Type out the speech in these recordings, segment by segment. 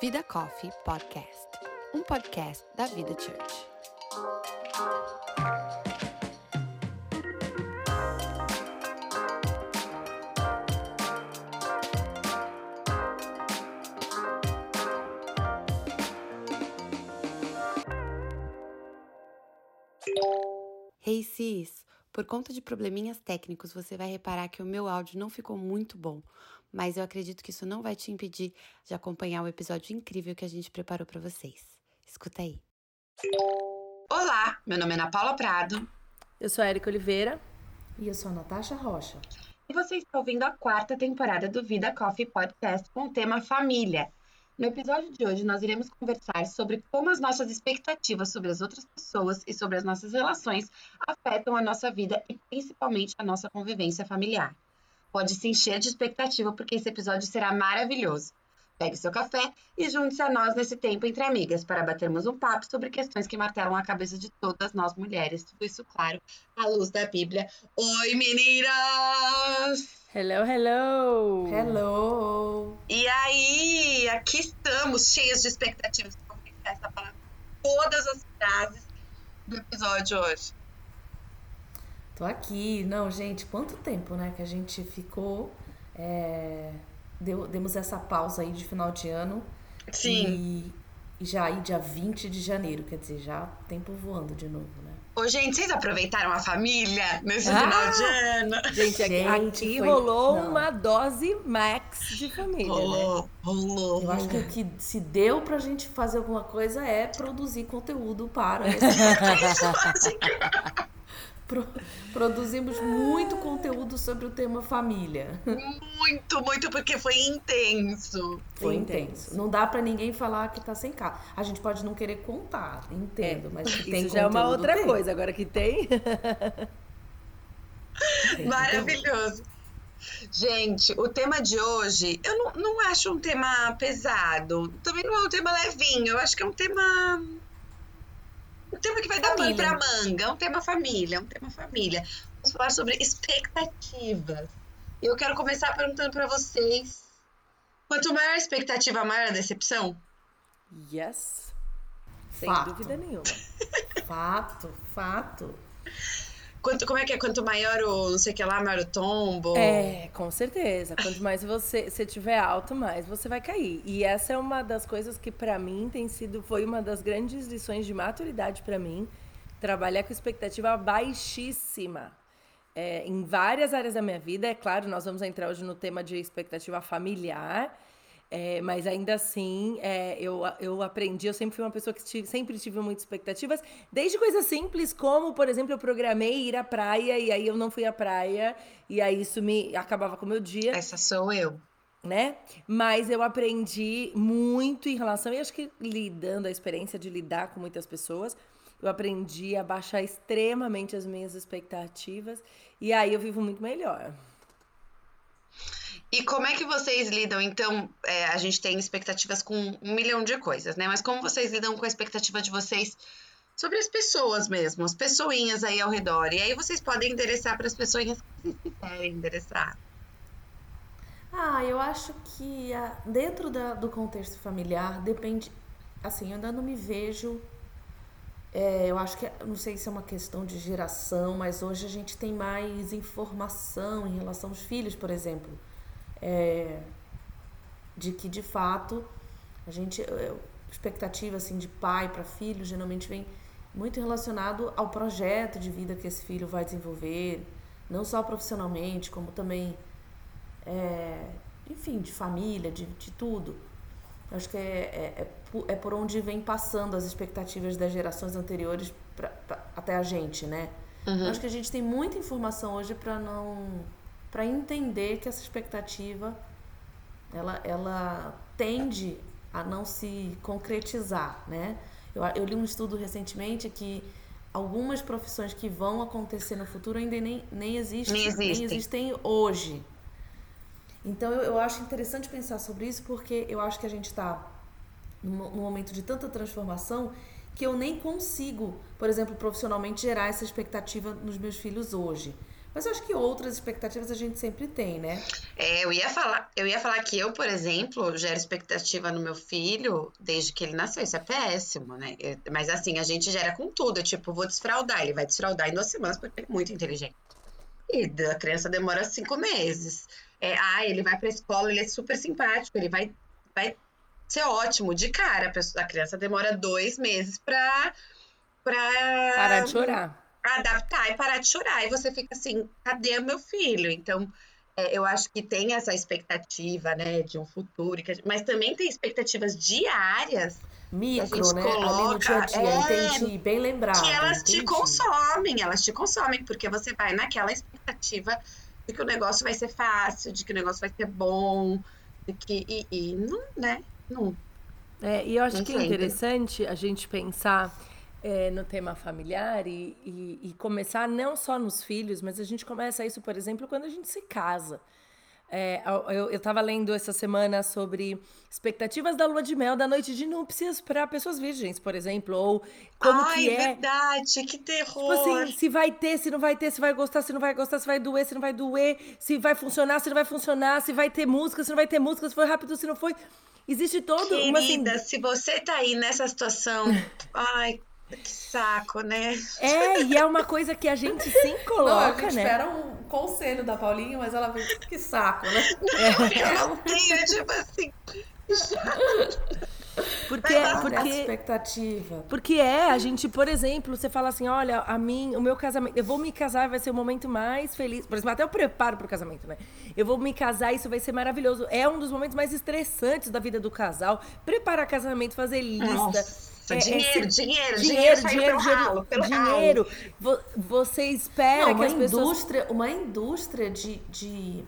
Vida Coffee Podcast, um podcast da Vida Church. Hey sis, por conta de probleminhas técnicos, você vai reparar que o meu áudio não ficou muito bom, mas eu acredito que isso não vai te impedir de acompanhar o episódio incrível que a gente preparou para vocês. Escuta aí. Olá, meu nome é Ana Paula Prado. Eu sou a Erika Oliveira. E eu sou a Natasha Rocha. E você está ouvindo a quarta temporada do Vida Coffee Podcast com o tema família. No episódio de hoje, nós iremos conversar sobre como as nossas expectativas sobre as outras pessoas e sobre as nossas relações afetam a nossa vida e principalmente a nossa convivência familiar. Pode se encher de expectativa porque esse episódio será maravilhoso. Pegue seu café e junte-se a nós nesse tempo entre amigas para batermos um papo sobre questões que martelam a cabeça de todas nós mulheres. Tudo isso, claro, à luz da Bíblia. Oi, meninas! Hello, hello! Hello! E aí, aqui estamos, cheios de expectativas para essa palavra. Todas as frases do episódio hoje. Tô aqui. Não, gente, quanto tempo, né, que a gente ficou. É, deu, demos essa pausa aí de final de ano. Sim. E, e já aí, dia 20 de janeiro, quer dizer, já tempo voando de novo, né? Ô, gente, vocês aproveitaram a família nesse Ah! final de ano? Gente, aqui, Gente, aqui foi- rolou não. uma dose max de família, né? Rolou, rolou. Eu acho que o que se deu pra gente fazer alguma coisa é produzir conteúdo para esse Pro- produzimos muito conteúdo sobre o tema família. Muito, muito, porque foi intenso. Foi Intenso. intenso. Não dá pra ninguém falar que tá sem casa. A gente pode não querer contar, entendo, mas que tem Isso já é uma outra tem. coisa. Agora que tem. Tem Maravilhoso. Gente, o tema de hoje, eu não, não acho um tema pesado. Também não é um tema levinho. Eu acho que é um tema. Um tema que vai dar pano Família. pra manga. É um tema família. É um tema família. Vamos falar sobre expectativas. E eu quero começar perguntando pra vocês: quanto maior a expectativa, maior a decepção? Yes. Sem Fato. dúvida nenhuma. Fato, fato. Quanto, como é que é? Quanto maior o não sei o que lá, maior o tombo? É, com certeza. Quanto mais você, você tiver alto, mais você vai cair. E essa é uma das coisas que pra mim tem sido, foi uma das grandes lições de maturidade pra mim, trabalhar com expectativa baixíssima. É, em várias áreas da minha vida, é claro, nós vamos entrar hoje no tema de expectativa familiar, é, mas ainda assim, é, eu, eu aprendi, eu sempre fui uma pessoa que tive- sempre tive muitas expectativas, desde coisas simples, como, por exemplo, eu programei ir à praia e aí eu não fui à praia, e aí isso me acabava com o meu dia Essa sou eu. né? Mas eu aprendi muito em relação, e acho que lidando a experiência de lidar com muitas pessoas, eu aprendi a baixar extremamente as minhas expectativas e aí eu vivo muito melhor. E como é que vocês lidam? Então, é, a gente tem expectativas com um milhão de coisas, né? Mas como vocês lidam com a expectativa de vocês sobre as pessoas mesmo, as pessoinhas aí ao redor? E aí vocês podem endereçar para as pessoinhas que quiserem endereçar. Ah, eu acho que ah, dentro da- do contexto familiar depende. Assim, eu ainda não me vejo. é, eu acho que, não sei se é uma questão de geração, mas hoje a gente tem mais informação em relação aos filhos, por exemplo. É, de que de fato a gente. expectativa assim, de pai para filho geralmente vem muito relacionado ao projeto de vida que esse filho vai desenvolver, não só profissionalmente, como também é, enfim, de família, de, de tudo. Eu acho que é, é, é, é por onde vem passando as expectativas das gerações anteriores pra, pra- até a gente, né? Eu acho que a gente tem muita informação hoje para não para entender que essa expectativa ela, ela tende a não se concretizar, né? Eu, eu li um estudo recentemente que algumas profissões que vão acontecer no futuro ainda nem, nem, existem, Nem existem. nem existem hoje. Então eu, eu acho interessante pensar sobre isso porque eu acho que a gente está num, num momento de tanta transformação que eu nem consigo, por exemplo, profissionalmente gerar essa expectativa nos meus filhos hoje. Mas eu acho que outras expectativas a gente sempre tem, né? É, eu ia falar, eu ia falar que eu, por exemplo, gero expectativa no meu filho desde que ele nasceu. Isso é péssimo, né? Mas assim, a gente gera com tudo. Tipo, vou desfraudar. Ele vai desfraudar em duas semanas porque ele é muito inteligente. E a criança demora cinco meses. É, ah, ele vai pra escola, ele é super simpático, ele vai, vai ser ótimo de cara. A, pessoa, a criança demora dois meses pra. pra Parar de chorar adaptar e parar de chorar. E você fica assim, cadê meu filho? Então, é, eu acho que tem essa expectativa, né, de um futuro, mas também tem expectativas diárias. Micro, né? Coloca, Ali no dia a dia, é, entendi, bem lembrado. Que elas entendi. te consomem, elas te consomem, porque você vai naquela expectativa de que o negócio vai ser fácil, de que o negócio vai ser bom, de que. E, e não, né? Não. É, e eu acho que é interessante a gente pensar é, no tema familiar e, e, e, começar não só nos filhos, mas a gente começa isso, por exemplo, quando a gente se casa. É, eu estava lendo essa semana sobre expectativas da lua de mel, da noite de núpcias para pessoas virgens, por exemplo, ou como Ai, que é. verdade, que terror. Tipo assim, se vai ter, se não vai ter, se vai gostar, se não vai gostar, se vai doer, se não vai doer, se vai funcionar, se não vai funcionar, se vai ter música, se não vai ter música, se foi rápido, se não foi. Existe todo Querida, uma assim... se você tá aí nessa situação, ai, que saco, né? É, e é uma coisa que a gente sim coloca, Não, a gente né? espera um conselho da Paulinha, mas ela vem, que saco, né? Não, é. eu não tenho, tipo assim. Porque, porque expectativa. Porque é, a gente, por exemplo, você fala assim, olha, a mim, o meu casamento, eu vou me casar, vai ser o momento mais feliz. Por exemplo, até eu preparo pro casamento, né? Eu vou me casar, isso vai ser maravilhoso. É um dos momentos mais estressantes da vida do casal. Preparar casamento, fazer lista. Nossa é, dinheiro, é, dinheiro, dinheiro, dinheiro, dinheiro, ralo, dinheiro. Você espera Não, que as indústria, pessoas... Uma indústria de, de,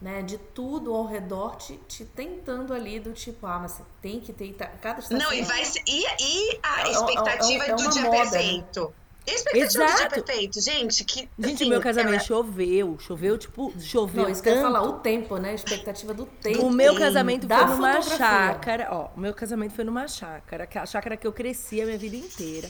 né, de tudo ao redor te, te tentando ali do tipo, ah, mas você tem que ter cada estação. Não, e, vai, e, e a expectativa é, é, é do dia moda, né? perfeito. Né? Expectativa Exato. dia perfeito, gente. Que, gente, assim, meu casamento ela... choveu. Choveu, tipo, choveu. Não, isso tanto. que eu ia falar, o tempo, né? Expectativa do tempo. O meu casamento foi numa chácara. Ó, o meu casamento foi numa chácara, a chácara que eu cresci a minha vida inteira.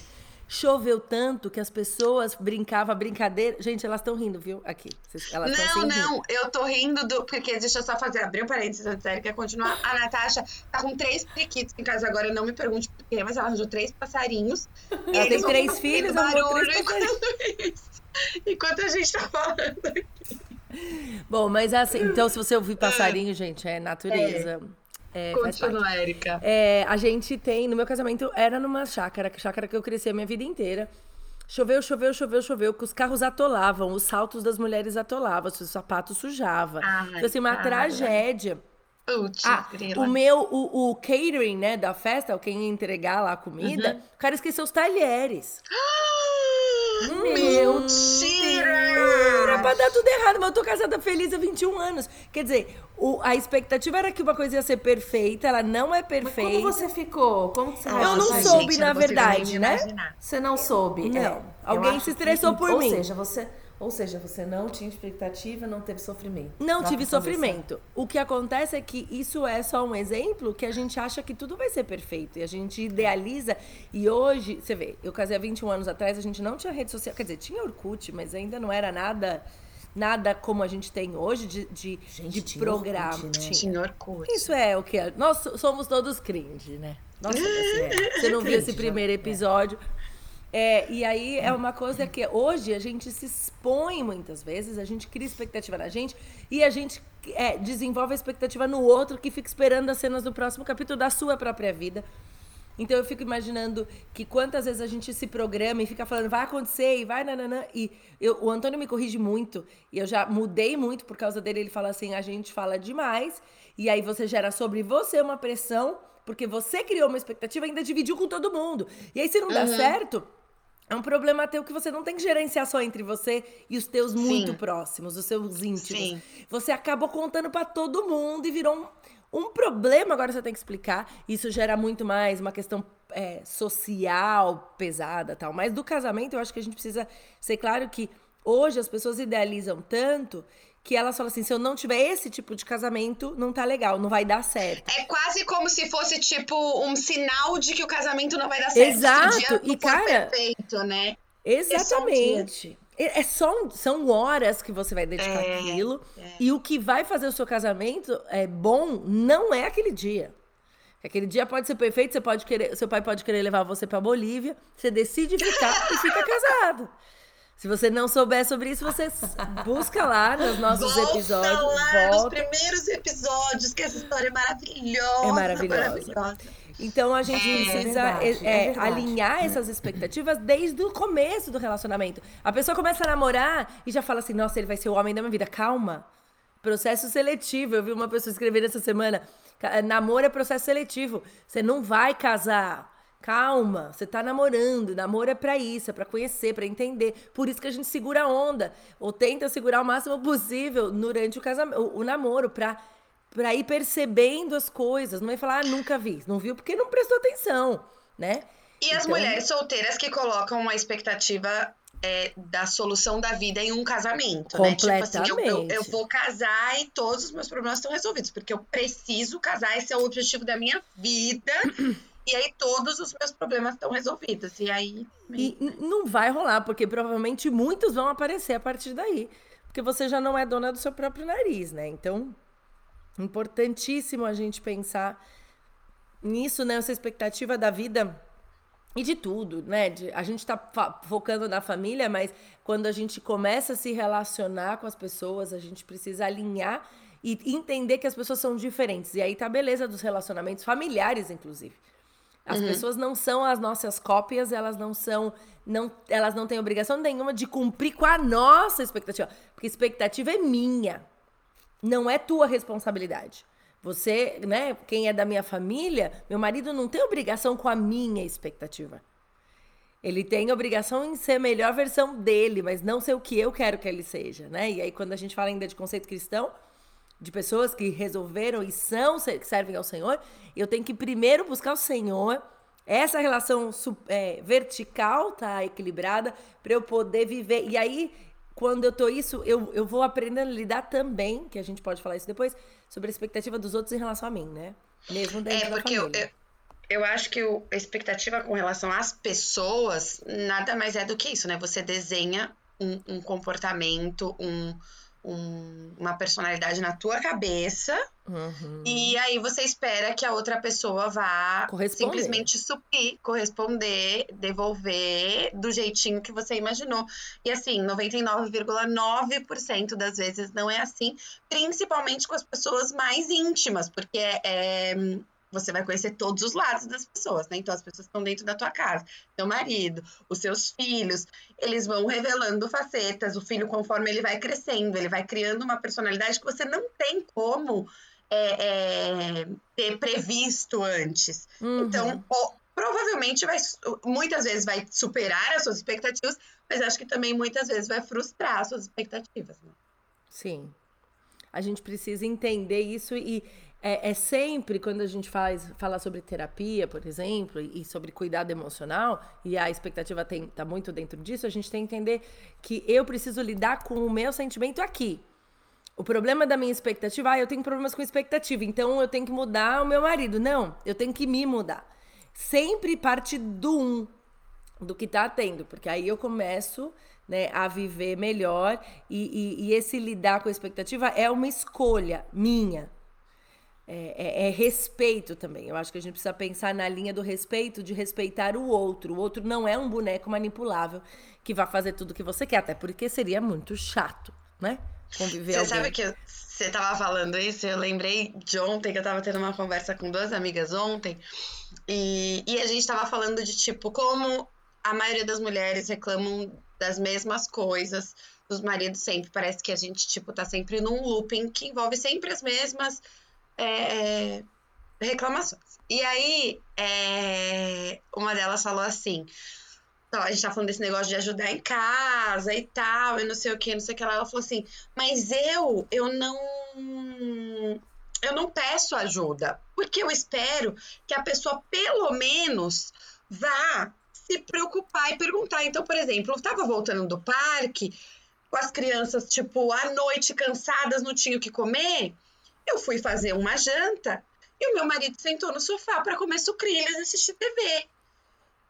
Choveu tanto que as pessoas brincavam brincadeira. Gente, elas estão rindo, viu? Aqui. Elas não, não, eu tô rindo do. Porque deixa eu só fazer, abrir um parênteses antes da Erika continuar. A Natasha tá com três periquitos em casa agora, não me pergunte por quê, mas ela arranjou três passarinhos. Ela tem três filhos, barulho três enquanto, enquanto a gente tá falando aqui. Bom, mas assim, então se você ouvir passarinho, gente, é natureza. É. É, Continua, Érica. É, a gente tem, no meu casamento, era numa chácara, chácara que eu cresci a minha vida inteira. Choveu, choveu, choveu, choveu, que os carros atolavam, os saltos das mulheres atolavam, os sapatos sujavam. então, assim, uma tragédia. Putz, ah, o meu, o, o, catering, né, da festa, quem ia entregar lá a comida, uhum. o cara esqueceu os talheres. Meu Mentira! Era pra dar tudo errado, mas eu tô casada feliz há 21 anos. Quer dizer, o, a expectativa era que uma coisa ia ser perfeita, ela não é perfeita. Mas como você ficou? Como você Eu não soube, gente, na verdade, né? Você não soube? Não. É, Alguém se estressou que, por ou mim. Ou seja, você ou seja, você não tinha expectativa, não teve sofrimento. Não tive sofrimento. O que acontece é que isso é só um exemplo que a gente acha que tudo vai ser perfeito. E a gente idealiza. E hoje, você vê, eu casei há 21 anos atrás, a gente não tinha rede social. Quer dizer, tinha Orkut, mas ainda não era nada nada como a gente tem hoje de, de, gente, de programa. Orkut, né? Tinha Orkut. Isso é o que é. Nós somos todos cringe, né? Nossa, você não viu esse primeiro episódio. É, e aí é uma coisa que hoje a gente se expõe muitas vezes, a gente cria expectativa na gente e a gente é, desenvolve a expectativa no outro que fica esperando as cenas do próximo capítulo da sua própria vida. Então eu fico imaginando que quantas vezes a gente se programa e fica falando, vai acontecer e vai, nananã. E eu, o Antônio me corrige muito, e eu já mudei muito por causa dele. Ele fala assim: a gente fala demais, e aí você gera sobre você uma pressão, porque você criou uma expectativa e ainda dividiu com todo mundo. E aí, se não uhum. dá certo, é um problema teu que você não tem que gerenciar só entre você e os teus Sim. muito próximos, os seus íntimos. Sim. Você acabou contando para todo mundo e virou um, um, problema. Agora você tem que explicar. Isso gera muito mais uma questão é, social pesada tal. Mas do casamento, eu acho que a gente precisa ser claro que hoje as pessoas idealizam tanto que elas falam assim: se eu não tiver esse tipo de casamento, não tá legal, não vai dar certo. É quase como se fosse, tipo, um sinal de que o casamento não vai dar certo. Exato, e cara. Perfeito, né? Exatamente. é só são horas que você vai dedicar é, aquilo é. e o que vai fazer o seu casamento é bom não é aquele dia. Aquele dia pode ser perfeito, você pode querer, seu pai pode querer levar você para Bolívia, você decide ficar e fica casado. Se você não souber sobre isso, você busca lá nos nossos volta episódios. Lá volta. nos primeiros episódios, que essa história é maravilhosa. É maravilhosa. maravilhosa. Então a gente é, precisa é verdade, é, é alinhar essas expectativas desde o começo do relacionamento. A pessoa começa a namorar e já fala assim: nossa, ele vai ser o homem da minha vida. Calma. Processo seletivo. Eu vi uma pessoa escrever essa semana: namoro é processo seletivo. Você não vai casar. Calma, você tá namorando. Namoro é pra isso, é pra conhecer, pra entender. Por isso que a gente segura a onda. Ou tenta segurar o máximo possível durante o casamento, o, o namoro, pra, pra ir percebendo as coisas. Não é falar, ah, nunca vi. Não viu porque não prestou atenção, né? E então... as mulheres solteiras que colocam uma expectativa é, da solução da vida em um casamento, né? Tipo assim, eu, eu, eu, vou casar e todos os meus problemas estão resolvidos, porque eu preciso casar, esse é o objetivo da minha vida. E aí todos os meus problemas estão resolvidos. E aí. E não vai rolar, porque provavelmente muitos vão aparecer a partir daí. Porque você já não é dona do seu próprio nariz, né? Então, importantíssimo a gente pensar nisso, né? Essa expectativa da vida e de tudo, né? De, a gente tá focando na família, mas quando a gente começa a se relacionar com as pessoas, a gente precisa alinhar e entender que as pessoas são diferentes. E aí tá a beleza dos relacionamentos familiares, inclusive. As uhum. pessoas não são as nossas cópias, elas não são. Não, elas não têm obrigação nenhuma de cumprir com a nossa expectativa. Porque expectativa é minha. Não é tua responsabilidade. Você, né, quem é da minha família, meu marido não tem obrigação com a minha expectativa. Ele tem obrigação em ser a melhor versão dele, mas não ser o que eu quero que ele seja, né? E aí, quando a gente fala ainda de conceito cristão, de pessoas que resolveram e são, que servem ao Senhor, eu tenho que primeiro buscar o Senhor. Essa relação é, vertical tá equilibrada para eu poder viver. E aí, quando eu tô isso, eu, eu vou aprendendo a lidar também, que a gente pode falar isso depois, sobre a expectativa dos outros em relação a mim, né? Mesmo dentro é, porque da família. Eu, eu, eu acho que a expectativa com relação às pessoas nada mais é do que isso, né? Você desenha um, um comportamento, um um, uma personalidade na tua cabeça uhum. e aí você espera que a outra pessoa vá simplesmente suprir, corresponder, devolver do jeitinho que você imaginou. E assim, 99,9% das vezes não é assim, principalmente com as pessoas mais íntimas, porque é, é você vai conhecer todos os lados das pessoas, né? Então, as pessoas estão dentro da tua casa, teu marido, os seus filhos, eles vão revelando facetas, o filho, conforme ele vai crescendo, ele vai criando uma personalidade que você não tem como é, é, ter previsto antes. Uhum. Então, o, provavelmente vai, muitas vezes vai superar as suas expectativas, mas acho que também muitas vezes vai frustrar as suas expectativas. Né? Sim. A gente precisa entender isso e é, é, sempre quando a gente faz fala sobre terapia, por exemplo, e sobre cuidado emocional, e a expectativa está muito dentro disso, a gente tem que entender que eu preciso lidar com o meu sentimento aqui. O problema da minha expectativa, ah, eu tenho problemas com expectativa, então eu tenho que mudar o meu marido. Não, eu tenho que me mudar. Sempre parte do um, do que está tendo, porque aí eu começo né, a viver melhor e, e, e esse lidar com a expectativa é uma escolha minha, é, é, é, respeito também. Eu acho que a gente precisa pensar na linha do respeito, de respeitar o outro. O outro não é um boneco manipulável que vai fazer tudo o que você quer, até porque seria muito chato, né? Conviver Você alguém. sabe que você tava falando isso, eu lembrei de ontem que eu tava tendo uma conversa com duas amigas ontem, e, e a gente tava falando de tipo, como a maioria das mulheres reclamam das mesmas coisas, dos maridos sempre. Parece que a gente, tipo, tá sempre num looping que envolve sempre as mesmas é, é, reclamações. E aí, é, uma delas falou assim: a gente tá falando desse negócio de ajudar em casa e tal, e não sei o que, não sei o que lá. Ela falou assim, mas eu, eu não. Eu não peço ajuda, porque eu espero que a pessoa, pelo menos, vá se preocupar e perguntar. Então, por exemplo, eu estava voltando do parque com as crianças, tipo, à noite, cansadas, não tinham o que comer. Eu fui fazer uma janta e o meu marido sentou no sofá para comer sucrilhas e assistir TV.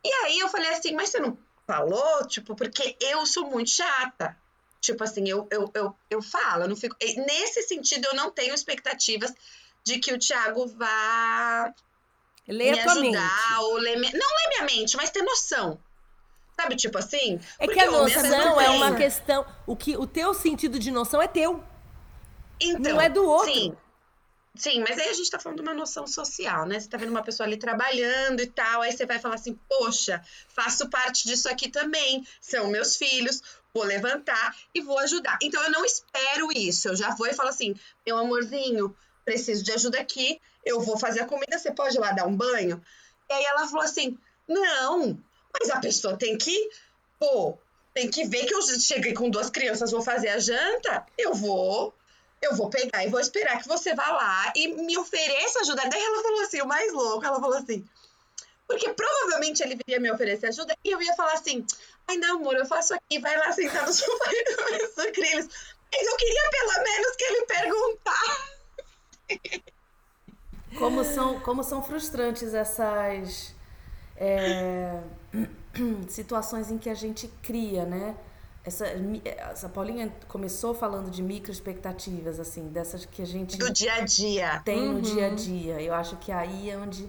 E aí eu falei assim, mas você não falou, tipo, porque eu sou muito chata. Tipo assim, eu, eu, eu, eu falo, eu não fico. Nesse sentido, eu não tenho expectativas de que o Thiago vá Lê me ajudar mente. ou ler. me- Não ler minha mente, mas ter noção. Sabe, tipo assim? É que Porque a noção não é uma questão. O, que, o teu sentido de noção é teu. Então, não é do outro. Sim. Sim, mas aí a gente tá falando de uma noção social, né? Você tá vendo uma pessoa ali trabalhando e tal, aí você vai falar assim, poxa, faço parte disso aqui também, são meus filhos, vou levantar e vou ajudar. Então eu não espero isso, eu já vou e falo assim, meu amorzinho, preciso de ajuda aqui, eu vou fazer a comida, você pode ir lá dar um banho? E aí ela falou assim, não, mas a pessoa tem que, pô, tem que ver que eu cheguei com duas crianças, vou fazer a janta, eu vou eu vou pegar e vou esperar que você vá lá e me ofereça ajuda. Daí ela falou assim, o mais louco, ela falou assim, porque provavelmente ele viria me oferecer ajuda e eu ia falar assim, ai não, amor, eu faço aqui, vai lá sentar no sofá e comer sucrilhos. Mas eu queria pelo menos que ele perguntasse. Como são, como são frustrantes essas é, situações em que a gente cria, né? Essa, mi- essa Paulinha começou falando de micro expectativas, assim, dessas que a gente Do dia a dia. tem no dia a dia. Eu acho que aí é onde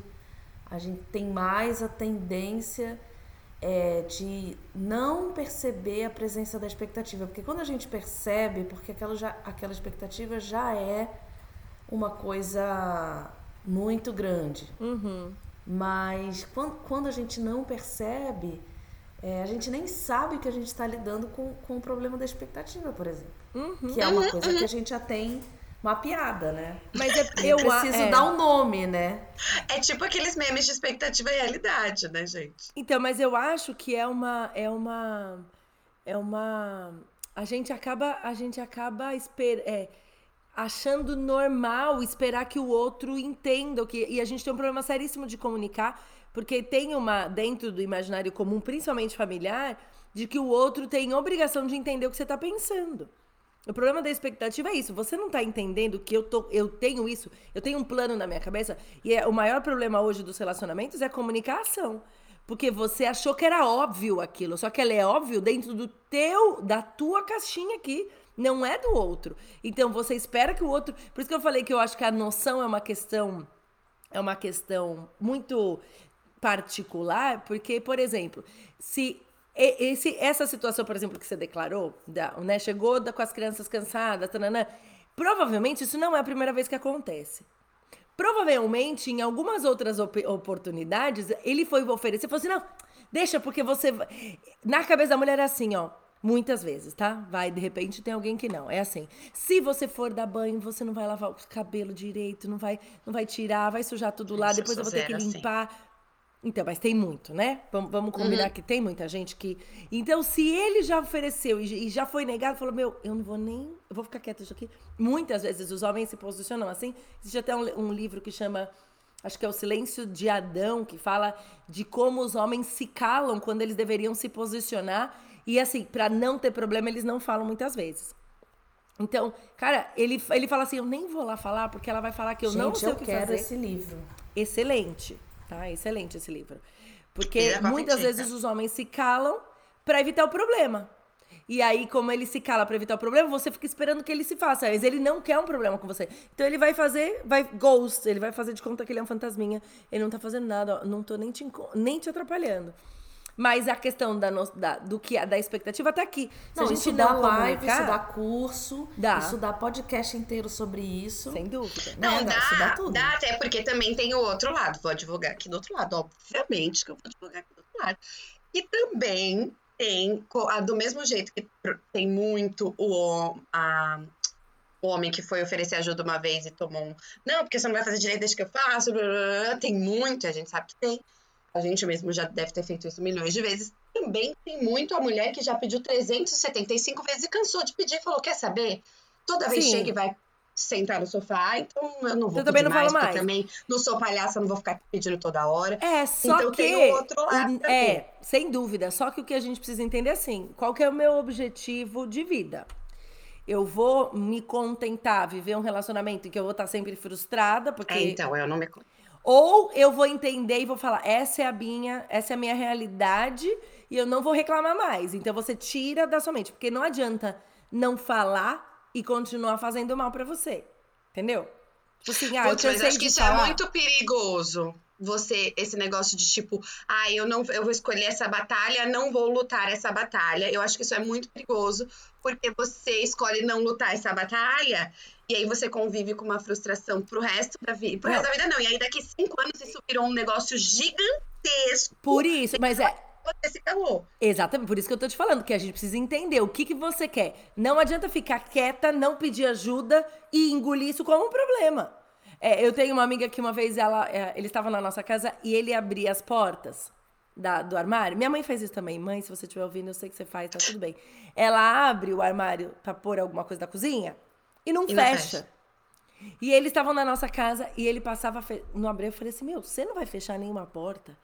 a gente tem mais a tendência é, de não perceber a presença da expectativa. Porque quando a gente percebe, porque aquela, já, aquela expectativa já é uma coisa muito grande. Mas quando, quando a gente não percebe, é, a gente nem sabe que a gente está lidando com, com o problema da expectativa, por exemplo. Que é uma coisa que a gente já tem mapeada, né? Mas é, eu preciso é. dar um nome, né? É tipo aqueles memes de expectativa e realidade, né, gente? Então, mas eu acho que é uma é uma é uma a gente acaba a gente acaba esper, é, achando normal esperar que o outro entenda o que e a gente tem um problema seríssimo de comunicar, porque tem uma dentro do imaginário comum, principalmente familiar, de que o outro tem obrigação de entender o que você está pensando. O problema da expectativa é isso. Você não tá entendendo que eu, tô, eu tenho isso, eu tenho um plano na minha cabeça. E é, o maior problema hoje dos relacionamentos é a comunicação. Porque você achou que era óbvio aquilo, só que ela é óbvio dentro do teu, da tua caixinha aqui, não é do outro. Então você espera que o outro. Por isso que eu falei que eu acho que a noção é uma questão é uma questão muito particular, porque, por exemplo, se esse, essa situação, por exemplo, que você declarou, da, né, chegou da- com as crianças cansadas, tananã, provavelmente isso não é a primeira vez que acontece. Provavelmente, em algumas outras op- oportunidades, ele foi oferecer, falou assim, não, deixa, porque você... vai-" Na cabeça da mulher é assim, ó, muitas vezes, tá? Vai, de repente, tem alguém que não. É assim, se você for dar banho, você não vai lavar o cabelo direito, não vai, não vai tirar, vai sujar tudo lá, depois eu vou ter que zero assim. Então, mas tem muito, né? Vamos, vamos combinar que tem muita gente que. Então, se ele já ofereceu e, e já foi negado, falou: Meu, eu não vou nem. Eu vou ficar quieto isso aqui. Muitas vezes os homens se posicionam assim. Existe até um, um livro que chama. Acho que é O Silêncio de Adão, que fala de como os homens se calam quando eles deveriam se posicionar. E assim, para não ter problema, eles não falam muitas vezes. Então, cara, ele, ele fala assim: Eu nem vou lá falar, porque ela vai falar que eu Gente, não sei eu o que quero fazer esse livro. excelente, tá? Excelente esse livro. Porque é muitas mentira. vezes os homens se calam para evitar o problema. E aí, como ele se cala para evitar o problema, você fica esperando que ele se faça. Mas ele não quer um problema com você. Então ele vai fazer, vai ghost, ele vai fazer de conta que ele é um fantasminha. Ele não tá fazendo nada, ó, não tô nem te, nem te atrapalhando. Mas a questão da, no- da- do que da expectativa tá aqui. Se Não, a gente não dá live, comunicar, isso dá curso, Dá. isso dá podcast inteiro sobre isso. sem dúvida. Não, É, dá, dá, isso dá tudo. dá até porque também tem o outro lado. Vou advogar aqui do outro lado, obviamente que eu vou advogar aqui do outro lado. E também tem, do mesmo jeito que tem muito o, a- o homem que foi oferecer ajuda uma vez e tomou um. Não, porque você não vai fazer direito desde que eu faço. blá, blá, blá", Tem muito, a gente sabe que tem. A gente mesmo já deve ter feito isso milhões de vezes. Também tem muito a mulher que já pediu 375 vezes e cansou de pedir e falou: quer saber? Toda vez Sim. chega e vai sentar no sofá, então eu não vou Eu também pedir não falo porque mais. também não sou palhaça, não vou ficar pedindo toda hora. É, só Então que. tem o outro lado também. é, sem dúvida. Só que o que a gente precisa entender é assim: qual que é o meu objetivo de vida? Eu vou me contentar, viver um relacionamento em que eu vou estar sempre frustrada, porque. É, então, eu não me. Ou eu vou entender e vou falar, essa é a minha, essa é a minha realidade e eu não vou reclamar mais. Então você tira da sua mente, porque não adianta não falar e continuar fazendo mal para você. Entendeu? Tipo assim, ah, Putz, eu mas acho que isso é falar. é muito perigoso. Você, esse negócio de tipo, ah, eu não eu vou escolher essa batalha, não vou lutar essa batalha. Eu acho que isso é muito perigoso, porque você escolhe não lutar essa batalha, e aí você convive com uma frustração pro resto da vida. Pro resto da vida, não. E aí daqui cinco anos isso virou um negócio gigantesco. Por isso, mas é você se calou. Exatamente, por isso que eu tô te falando, que a gente precisa entender o que, que você quer. Não adianta ficar quieta, não pedir ajuda e engolir isso como um problema. É, eu tenho uma amiga que uma vez ela, é, ele estava na nossa casa e ele abria as portas da, do armário. Minha mãe fez isso também. Mãe, se você estiver ouvindo, eu sei que você faz, tá tudo bem. Ela abre o armário para pôr alguma coisa da cozinha e não, e fecha. não fecha. E eles estavam na nossa casa e ele passava fe... no abrir. Eu falei assim: Meu, você não vai fechar nenhuma porta?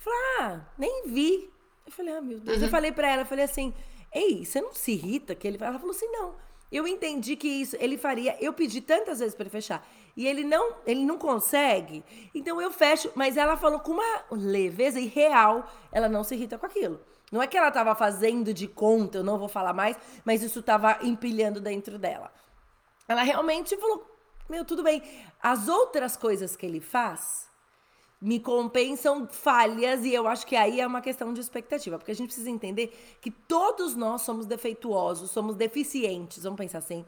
Falei, ah, nem vi. Eu falei, ah, meu Deus. Uhum. Eu falei pra ela, eu falei assim, ei, você não se irrita que ele Ela falou assim, não. Eu entendi que isso ele faria. Eu pedi tantas vezes para ele fechar e ele não, ele não consegue. Então eu fecho, mas ela falou com uma leveza e real, ela não se irrita com aquilo. Não é que ela estava fazendo de conta, eu não vou falar mais, mas isso estava empilhando dentro dela. Ela realmente falou: "Meu, tudo bem. As outras coisas que ele faz, me compensam falhas e eu acho que aí é uma questão de expectativa, porque a gente precisa entender que todos nós somos defeituosos, somos deficientes, vamos pensar assim,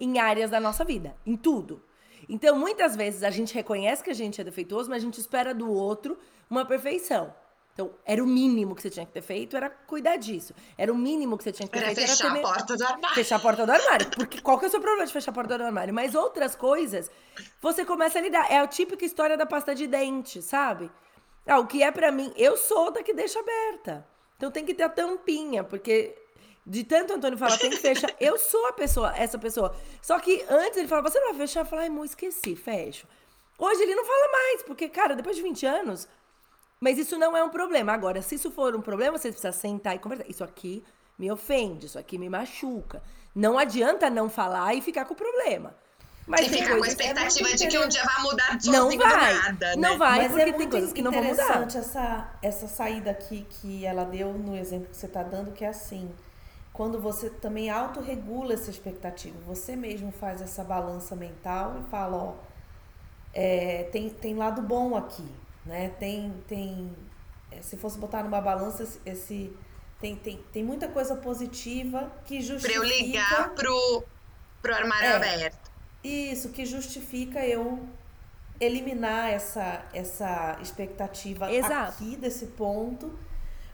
em áreas da nossa vida, em tudo. Então, muitas vezes a gente reconhece que a gente é defeituoso, mas a gente espera do outro uma perfeição. Então, era o mínimo que você tinha que ter feito, era cuidar disso. Era o mínimo que você tinha que ter era feito. Fechar era fechar a porta do armário. Fechar a porta do armário. Porque qual que é o seu problema de fechar a porta do armário? Mas outras coisas, você começa a lidar. É a típica história da pasta de dente, sabe? Ah, o que é para mim, eu sou da que deixa aberta. Então tem que ter a tampinha, porque de tanto Antônio falar, tem que fechar. Eu sou a pessoa, essa pessoa. Só que antes ele falava, você não vai fechar? Eu falava, ai, amor, esqueci, fecho. Hoje ele não fala mais, porque, cara, depois de 20 anos, mas isso não é um problema. Agora, se isso for um problema, você precisa sentar e conversar. Isso aqui me ofende, isso aqui me machuca. Não adianta não falar e ficar com o problema. Mas tem ficar com a expectativa é de que um dia vai mudar não vai, nada, né? Não vai, Mas porque é tem coisas que não vão mudar. interessante essa, essa saída aqui que ela deu no exemplo que você está dando, que é assim, quando você também autorregula essa expectativa, você mesmo faz essa balança mental e fala, ó, é, tem, tem lado bom aqui, né? Tem, tem é, se fosse botar numa balança esse tem, tem, tem muita coisa positiva que justifica. Para eu ligar pro, pro armário é, aberto. Isso, que justifica eu eliminar essa, essa expectativa Exato. aqui desse ponto.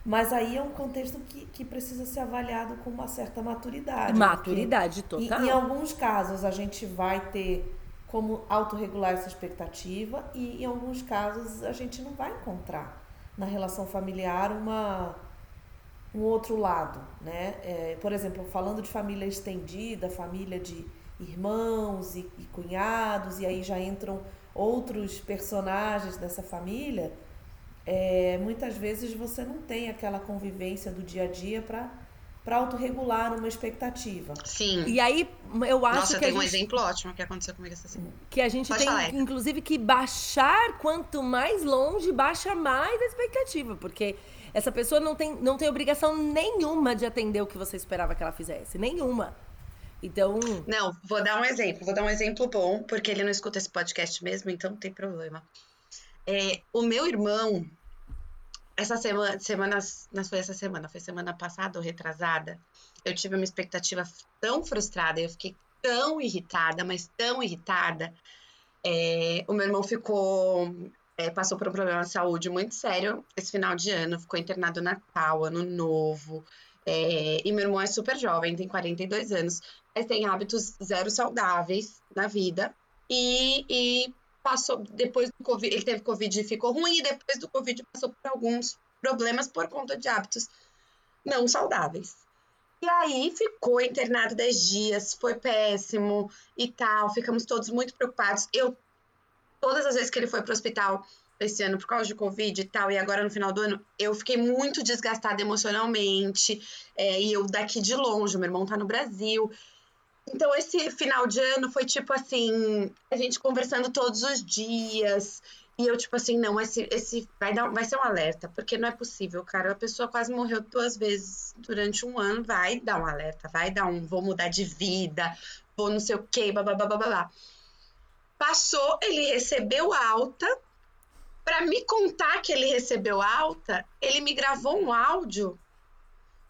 Mas aí é um contexto que, que precisa ser avaliado com uma certa maturidade. Maturidade total. Em, em alguns casos a gente vai ter como autorregular essa expectativa e em alguns casos a gente não vai encontrar na relação familiar uma um outro lado, né? É, por exemplo, falando de família estendida, família de irmãos e, e cunhados e aí já entram outros personagens dessa família, é, muitas vezes você não tem aquela convivência do dia a dia para para autorregular uma expectativa. Sim. E aí, eu acho Nossa, que. tem um gente, exemplo ótimo que aconteceu comigo essa semana. Que a gente Pode tem, falar, inclusive, que baixar quanto mais longe, baixa mais a expectativa. Porque essa pessoa não tem, não tem obrigação nenhuma de atender o que você esperava que ela fizesse. Nenhuma. Então. Não, vou dar um exemplo. Vou dar um exemplo bom, porque ele não escuta esse podcast mesmo, então não tem problema. É, o meu irmão, essa semana, semanas, não foi essa semana, foi semana passada ou retrasada, eu tive uma expectativa tão frustrada, eu fiquei tão irritada, mas tão irritada. É, o meu irmão ficou, é, passou por um problema de saúde muito sério esse final de ano, ficou internado Natal, Ano Novo. É, e meu irmão é super jovem, tem 42 anos, mas tem hábitos zero saudáveis na vida. E, e passou depois do Covid, ele teve Covid e ficou ruim, e depois do Covid passou por alguns problemas por conta de hábitos não saudáveis. E aí ficou internado 10 dias, foi péssimo e tal, ficamos todos muito preocupados. Eu, todas as vezes que ele foi para o hospital esse ano por causa de Covid e tal, e agora no final do ano, eu fiquei muito desgastada emocionalmente, é, e eu daqui de longe, meu irmão tá no Brasil, então, esse final de ano foi tipo assim: a gente conversando todos os dias E eu, tipo assim, não, esse, esse vai, dar, vai ser um alerta, porque não é possível, cara. A pessoa quase morreu duas vezes durante um ano, vai dar um alerta, vai dar um vou mudar de vida, vou não sei o quê, blá, blá. Passou, ele recebeu alta. Para me contar que ele recebeu alta, ele me gravou um áudio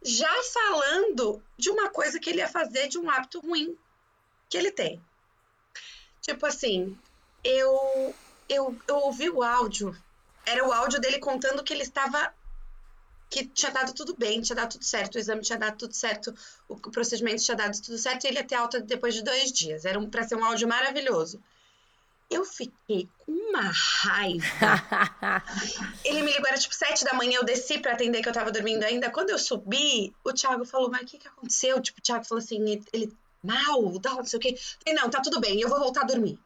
já falando de uma coisa que ele ia fazer, de um hábito ruim que ele tem. Tipo assim, eu eu, eu ouvi o áudio. Era o áudio dele contando que ele estava. que tinha dado tudo bem, tinha dado tudo certo, o exame tinha dado tudo certo, o procedimento tinha dado tudo certo e ele ia ter alta depois de dois dias. Era um, para ser um áudio maravilhoso. Eu fiquei com uma raiva. ele me ligou, era tipo sete da manhã, eu desci para atender que eu tava dormindo ainda. Quando eu subi, o Thiago falou, mas o que que aconteceu? Tipo, o Thiago falou assim, ele, ele mal, não sei o quê. falei, não, tá tudo bem, eu vou voltar a dormir.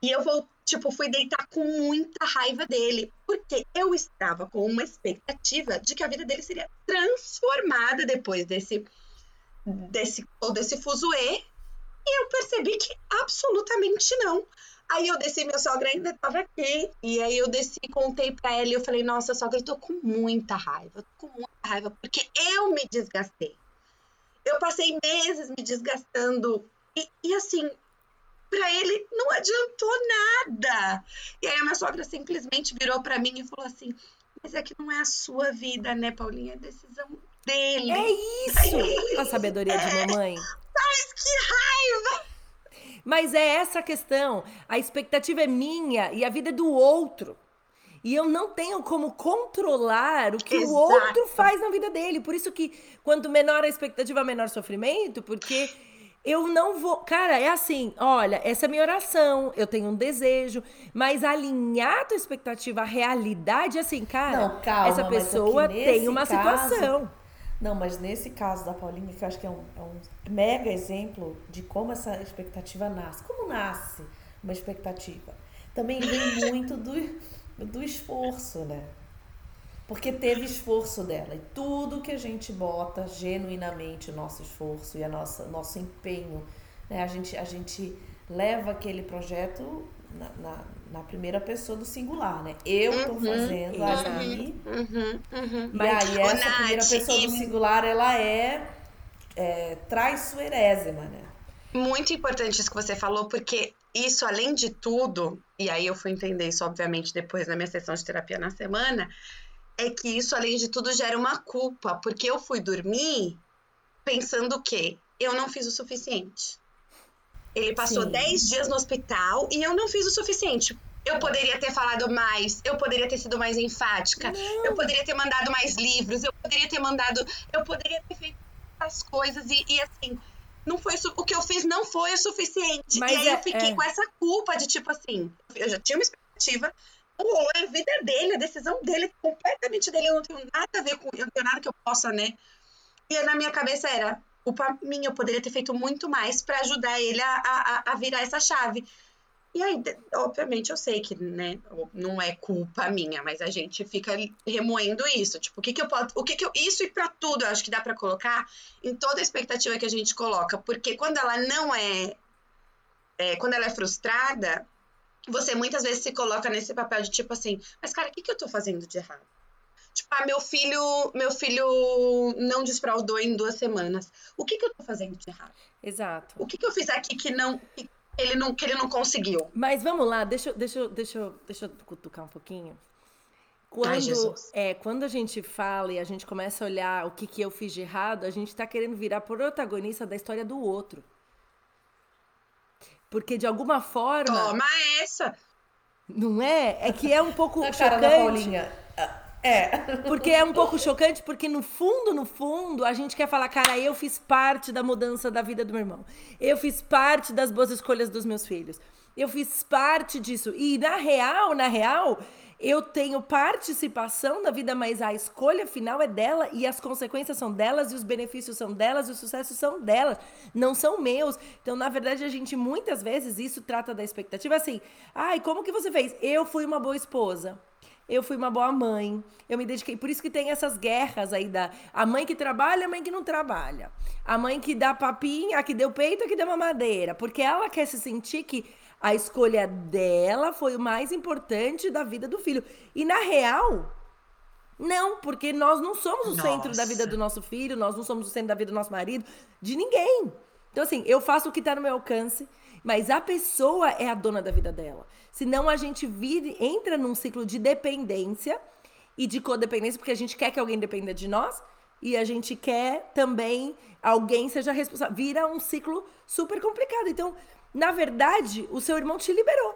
E eu vou, tipo, fui deitar com muita raiva dele, porque eu estava com uma expectativa de que a vida dele seria transformada depois desse desse ou desse fuzuê, e eu percebi que absolutamente não. Aí eu desci, minha sogra ainda estava aqui, e aí eu desci, contei para ela e eu falei: "Nossa, sogra, eu tô com muita raiva, tô com muita raiva porque eu me desgastei. Eu passei meses me desgastando e, e assim, para ele não adiantou nada. E aí a minha sogra simplesmente virou para mim e falou assim: Mas é que não é a sua vida, né, Paulinha? É decisão dele. É isso! a sabedoria é. de mamãe. Mas que raiva! Mas é essa a questão. A expectativa é minha e a vida é do outro. E eu não tenho como controlar o que Exato. o outro faz na vida dele. Por isso que quanto menor a expectativa, menor sofrimento, porque eu não vou. Cara, é assim: olha, essa é a minha oração, eu tenho um desejo, mas alinhar a tua expectativa à realidade, assim, cara, não, calma, essa pessoa tem uma caso, situação. Não, mas nesse caso da Paulinha, que eu acho que é um, é um mega exemplo de como essa expectativa nasce. Como nasce uma expectativa? Também vem muito do, do esforço, né? Porque teve esforço dela. E tudo que a gente bota genuinamente o nosso esforço e a nossa nosso empenho, né? A gente, a gente leva aquele projeto na, na, na primeira pessoa do singular, né? Eu uhum, tô fazendo uhum, ali. Uhum, uhum. E aí, essa Nath, primeira pessoa do singular, ela é, é traiçoerésima, né? Muito importante isso que você falou, porque isso, além de tudo, e aí eu fui entender isso, obviamente, depois na minha sessão de terapia na semana, é que isso, além de tudo, gera uma culpa, porque eu fui dormir pensando que eu não fiz o suficiente. Ele passou 10 dias no hospital e eu não fiz o suficiente. Eu poderia ter falado mais, eu poderia ter sido mais enfática, não. eu poderia ter mandado mais livros, eu poderia ter mandado. Eu poderia ter feito as coisas e, e assim. Não foi o que eu fiz não foi o suficiente. Mas e aí é, eu fiquei é. com essa culpa de tipo assim, eu já tinha uma expectativa, rolou é a vida dele, a decisão dele, completamente dele. Eu não tenho nada a ver com. Eu não tenho nada que eu possa, né? E na minha cabeça era culpa minha, eu poderia ter feito muito mais para ajudar ele a, a, a virar essa chave. E aí, obviamente, eu sei que né, não é culpa minha, mas a gente fica remoendo isso. Tipo, o que, que eu posso. O que, que eu. Isso e para tudo, eu acho que dá para colocar em toda a expectativa que a gente coloca. Porque quando ela não é, é. Quando ela é frustrada, você muitas vezes se coloca nesse papel de tipo assim, mas cara, o que, que eu tô fazendo de errado? Tipo, ah, meu filho, meu filho não desfraudou em duas semanas. O que, que eu tô fazendo de errado? Exato. O que, que eu fiz aqui que não. Que ele não, que ele não conseguiu. Mas vamos lá, deixa, deixa, deixa, deixa eu cutucar um pouquinho. Quando, Ai, é, quando a gente fala e a gente começa a olhar o que, que eu fiz de errado, a gente está querendo virar protagonista da história do outro. Porque de alguma forma. Toma essa! Não é? É que é um pouco Na chocante. Cara da Paulinha. É. Porque é um pouco chocante, porque no fundo, no fundo, a gente quer falar, cara, eu fiz parte da mudança da vida do meu irmão. Eu fiz parte das boas escolhas dos meus filhos. Eu fiz parte disso. E na real, na real, eu tenho participação na vida, mas a escolha final é dela e as consequências são delas e os benefícios são delas e os sucessos são delas, não são meus. Então, na verdade, a gente muitas vezes isso trata da expectativa assim: "Ai, como que você fez? Eu fui uma boa esposa" eu fui uma boa mãe, eu me dediquei. Por isso que tem essas guerras aí da a mãe que trabalha, a mãe que não trabalha. A mãe que dá papinha, a que deu peito, a que deu mamadeira. Porque ela quer se sentir que A escolha dela foi o mais importante da vida do filho. E na real, não, porque nós não somos o Nossa. centro da vida do nosso filho, nós não somos o centro da vida do nosso marido, de ninguém. Então, assim, eu faço o que está no meu alcance, mas a pessoa é a dona da vida dela. Senão a gente vire, entra num ciclo de dependência e de codependência, porque a gente quer que alguém dependa de nós e a gente quer também alguém seja responsável. Vira um ciclo super complicado. Então, na verdade, o seu irmão te liberou.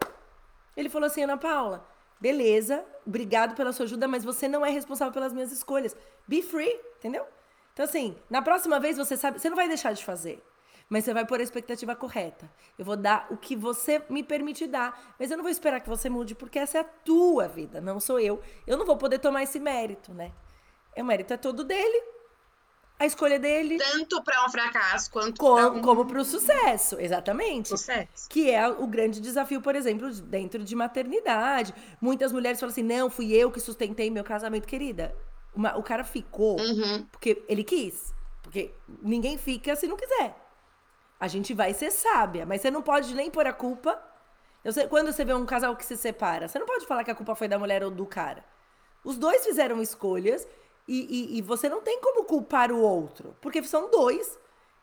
Ele falou assim: Ana Paula, beleza, obrigado pela sua ajuda, mas você não é responsável pelas minhas escolhas. Be free, entendeu? Então, assim, na próxima vez você sabe, você não vai deixar de fazer. Mas você vai pôr a expectativa correta. Eu vou dar o que você me permite dar. Mas eu não vou esperar que você mude, porque essa é a tua vida, não sou eu. Eu não vou poder tomar esse mérito, né? O mérito é todo dele a escolha dele. Tanto para um fracasso quanto com, pra um... como para o sucesso, exatamente. Sucesso. Que é o grande desafio, por exemplo, dentro de maternidade. Muitas mulheres falam assim: não, fui eu que sustentei meu casamento, querida. Uma, o cara ficou uhum. porque ele quis. Porque ninguém fica se não quiser. A gente vai ser sábia, mas você não pode nem pôr a culpa. Sei, quando você vê um casal que se separa, você não pode falar que a culpa foi da mulher ou do cara. Os dois fizeram escolhas e, e, e, você não tem como culpar o outro, porque são dois.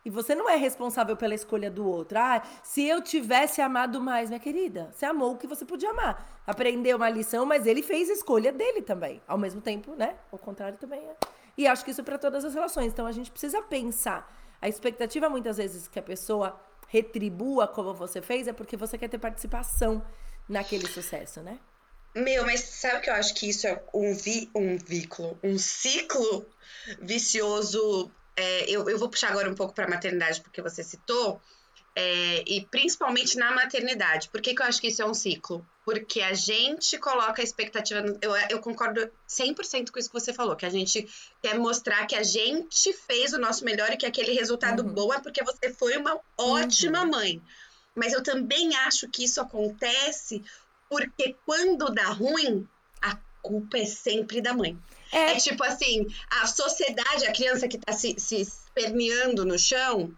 E você não é responsável pela escolha do outro. Ah, se eu tivesse amado mais, minha querida, você amou o que você podia amar. Aprendeu uma lição, mas ele fez a escolha dele também. Ao mesmo tempo, né? O contrário também é. E acho que isso é para todas as relações. Então a gente precisa pensar. A expectativa, muitas vezes, que a pessoa retribua como você fez é porque você quer ter participação naquele sucesso, né? Meu, mas sabe que eu acho que isso é um, vi, um vínculo, um ciclo vicioso. É, eu, eu vou puxar agora um pouco para a maternidade, porque você citou, é, e principalmente na maternidade. Por que, que eu acho que isso é um ciclo? Porque a gente coloca a expectativa. Eu, eu concordo 100% com isso que você falou, que a gente quer mostrar que a gente fez o nosso melhor e que aquele resultado uhum. bom é porque você foi uma ótima uhum. mãe. Mas eu também acho que isso acontece porque quando dá ruim, a culpa é sempre da mãe. É, é tipo assim, a sociedade, a criança que tá se, se esperneando no chão,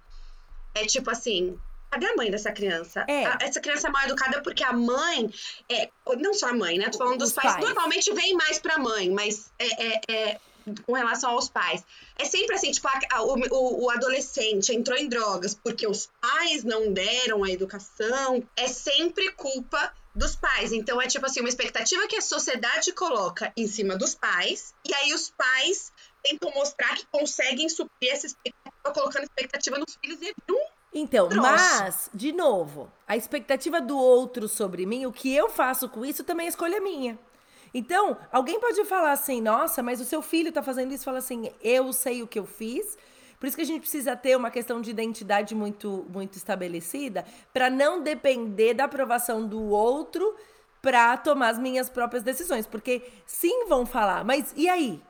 é tipo assim, cadê a mãe dessa criança? É. A, essa criança é mal educada porque a mãe, é, não só a mãe, né? Tô falando dos pais, pais, normalmente vem mais pra mãe, mas é, é, é, com relação aos pais. É sempre assim, tipo, a, a, o, o adolescente entrou em drogas porque os pais não deram a educação, é sempre culpa dos pais. Então é tipo assim, uma expectativa que a sociedade coloca em cima dos pais, e aí os pais tentam mostrar que conseguem suprir essa expectativa, colocando expectativa nos filhos e um então, mas, de novo, a expectativa do outro sobre mim, o que eu faço com isso também é escolha minha. Então, alguém pode falar assim, nossa, mas o seu filho tá fazendo isso, fala assim, eu sei o que eu fiz, por isso que a gente precisa ter uma questão de identidade muito, muito estabelecida para não depender da aprovação do outro para tomar as minhas próprias decisões. Porque sim vão falar, mas e aí?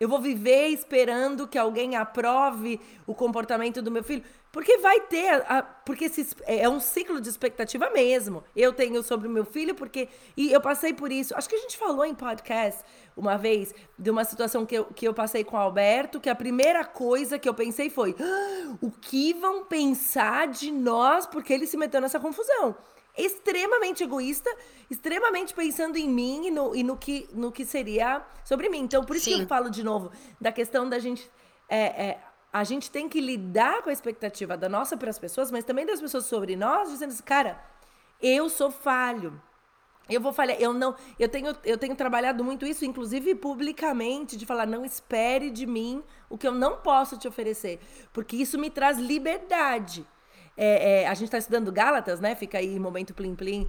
Eu vou viver esperando que alguém aprove o comportamento do meu filho? Porque vai ter, a, porque esse, é, é um ciclo de expectativa mesmo. Eu tenho sobre o meu filho, porque. E eu passei por isso. Acho que a gente falou em podcast uma vez de uma situação que eu, que eu passei com o Alberto, que a primeira coisa que eu pensei foi: ah, o que vão pensar de nós porque ele se meteu nessa confusão? Extremamente egoísta, extremamente pensando em mim e no, e no, que, no que seria sobre mim. Então, por isso Sim. que eu falo de novo da questão da gente. É, é, a gente tem que lidar com a expectativa da nossa para as pessoas, mas também das pessoas sobre nós, dizendo assim, cara, eu sou falho. Eu vou falhar, eu não, eu tenho, eu tenho trabalhado muito isso, inclusive publicamente, de falar, não espere de mim o que eu não posso te oferecer, porque isso me traz liberdade. É, é, a gente está estudando Gálatas, né? Fica aí momento plim plim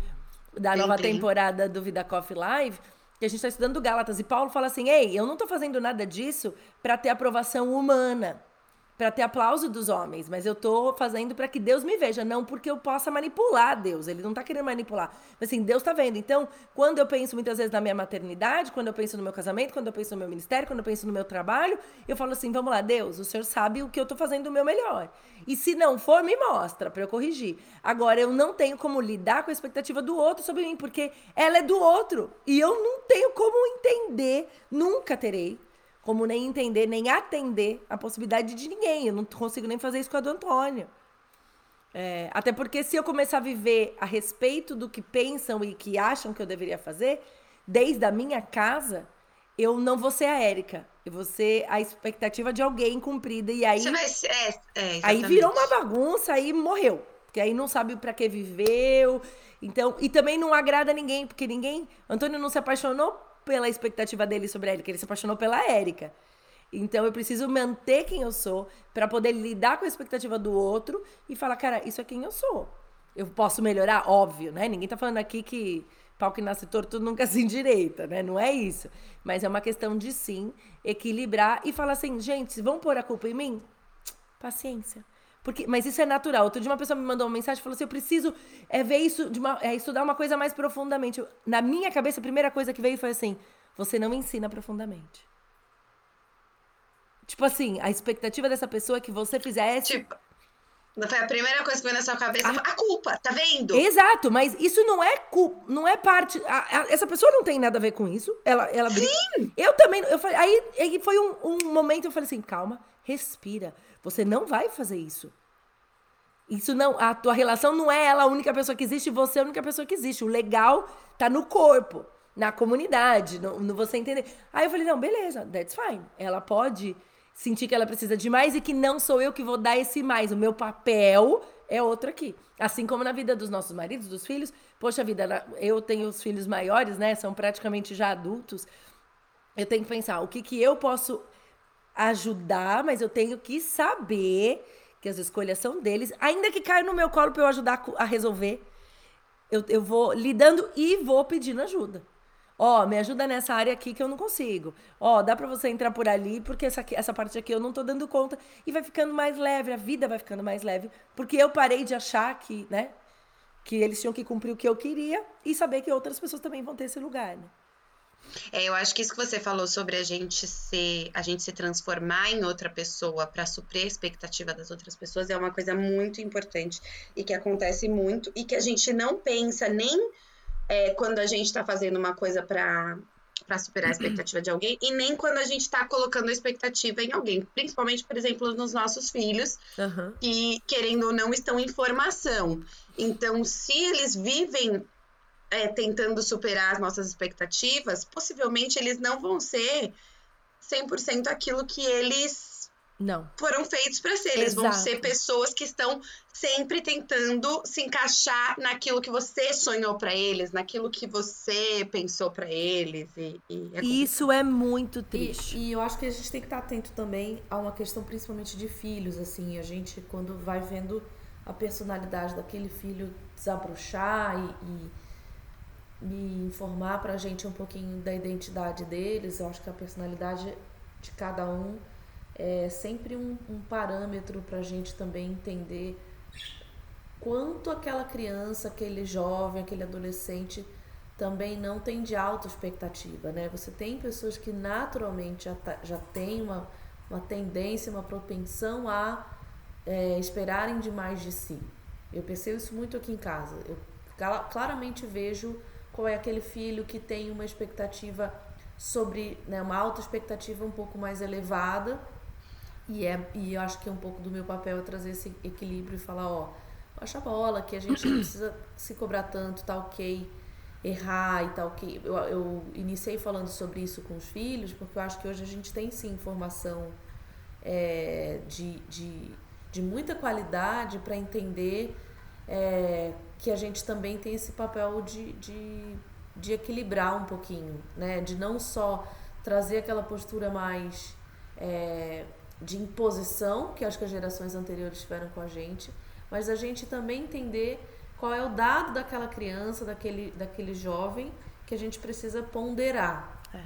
da plim, nova plim. temporada do Vida Coffee Live, que a gente está estudando Gálatas e Paulo fala assim, ei, eu não estou fazendo nada disso para ter aprovação humana para ter aplauso dos homens, mas eu tô fazendo para que Deus me veja, não porque eu possa manipular Deus. Ele não tá querendo manipular. Mas assim, Deus tá vendo. Então, quando eu penso muitas vezes na minha maternidade, quando eu penso no meu casamento, quando eu penso no meu ministério, quando eu penso no meu trabalho, eu falo assim: "Vamos lá, Deus, o Senhor sabe o que eu tô fazendo o meu melhor. E se não for, me mostra para eu corrigir. Agora eu não tenho como lidar com a expectativa do outro sobre mim, porque ela é do outro, e eu não tenho como entender, nunca terei como nem entender, nem atender a possibilidade de ninguém. Eu não consigo nem fazer isso com a do Antônio. É, até porque se eu começar a viver a respeito do que pensam e que acham que eu deveria fazer, desde a minha casa, eu não vou ser a Érica. Eu vou ser a expectativa de alguém cumprida. E aí. Vai, é, é, aí virou uma bagunça, aí morreu. Porque aí não sabe para que viveu. Então, e também não agrada ninguém, porque ninguém. Antônio não se apaixonou pela expectativa dele sobre a Érica, ele se apaixonou pela Érica. Então eu preciso manter quem eu sou para poder lidar com a expectativa do outro e falar, cara, isso é quem eu sou. Eu posso melhorar, óbvio, né? Ninguém tá falando aqui que pau que nasce torto nunca se endireita, né? Não é isso. Mas é uma questão de sim equilibrar e falar assim, gente, vão pôr a culpa em mim? Paciência. Porque, mas isso é natural. Outro dia uma pessoa me mandou uma mensagem e falou assim: eu preciso é, ver isso, de uma, é, estudar uma coisa mais profundamente. Na minha cabeça, a primeira coisa que veio foi assim: você não ensina profundamente. Tipo assim, a expectativa dessa pessoa é que você fizesse. Tipo, foi a primeira coisa que veio na sua cabeça. A, a culpa, tá vendo? Exato, mas isso não é culpa, não é parte. A, a, essa pessoa não tem nada a ver com isso. Ela, ela Sim! Eu também. Eu falei, aí, aí foi um, um momento eu falei assim: calma, respira. Você não vai fazer isso. Isso não, a tua relação não é ela a única pessoa que existe, você é a única pessoa que existe. O legal tá no corpo, na comunidade, no, no você entender. Aí eu falei, não, beleza, that's fine. Ela pode sentir que ela precisa de mais e que não sou eu que vou dar esse mais. O meu papel é outro aqui. Assim como na vida dos nossos maridos, dos filhos. Poxa vida, eu tenho os filhos maiores, né? São praticamente já adultos. Eu tenho que pensar o que, que eu posso ajudar, mas eu tenho que saber que as escolhas são deles, ainda que caia no meu colo para eu ajudar a resolver. Eu, eu vou lidando e vou pedindo ajuda. Ó, oh, me ajuda nessa área aqui que eu não consigo. Ó, oh, dá para você entrar por ali, porque essa, aqui, essa parte aqui eu não tô dando conta. E vai ficando mais leve, a vida vai ficando mais leve. Porque eu parei de achar que, né? Que eles tinham que cumprir o que eu queria e saber que outras pessoas também vão ter esse lugar, né? É, eu acho que isso que você falou sobre a gente ser, a gente se transformar em outra pessoa para suprir a expectativa das outras pessoas é uma coisa muito importante e que acontece muito e que a gente não pensa nem é, quando a gente está fazendo uma coisa para para superar a expectativa de alguém e nem quando a gente está colocando a expectativa em alguém, principalmente, por exemplo, nos nossos filhos, uhum. que querendo ou não estão em formação. Então, se eles vivem é, tentando superar as nossas expectativas, possivelmente eles não vão ser 100% aquilo que eles não. Foram feitos para ser. Eles Exato. vão ser pessoas que estão sempre tentando se encaixar naquilo que você sonhou para eles, naquilo que você pensou para eles. E, e é Isso é muito triste. E, e, eu acho que a gente tem que estar atento também a uma questão principalmente de filhos. Assim, a gente quando vai vendo a personalidade daquele filho desabrochar e, e, e informar para a gente um pouquinho da identidade deles, eu acho que a personalidade de cada um é sempre um, um parâmetro para a gente também entender quanto aquela criança, aquele jovem, aquele adolescente também não tem de alta expectativa, né? Você tem pessoas que naturalmente já, tá, já têm uma, uma tendência, uma propensão a é, esperarem demais de si. Eu percebo isso muito aqui em casa. Eu claramente vejo qual é aquele filho que tem uma expectativa sobre, né, uma alta expectativa um pouco mais elevada e, é, e eu acho que é um pouco do meu papel é trazer esse equilíbrio e falar, ó, baixa a bola, que a gente não precisa se cobrar tanto, tá ok errar e tá ok. Eu, eu iniciei falando sobre isso com os filhos, porque eu acho que hoje a gente tem sim informação é, de, de, de muita qualidade para entender é, que a gente também tem esse papel de, de, de equilibrar um pouquinho, né? De não só trazer aquela postura mais é, de imposição, que acho que as gerações anteriores tiveram com a gente, mas a gente também entender qual é o dado daquela criança, daquele, daquele jovem, que a gente precisa ponderar. É.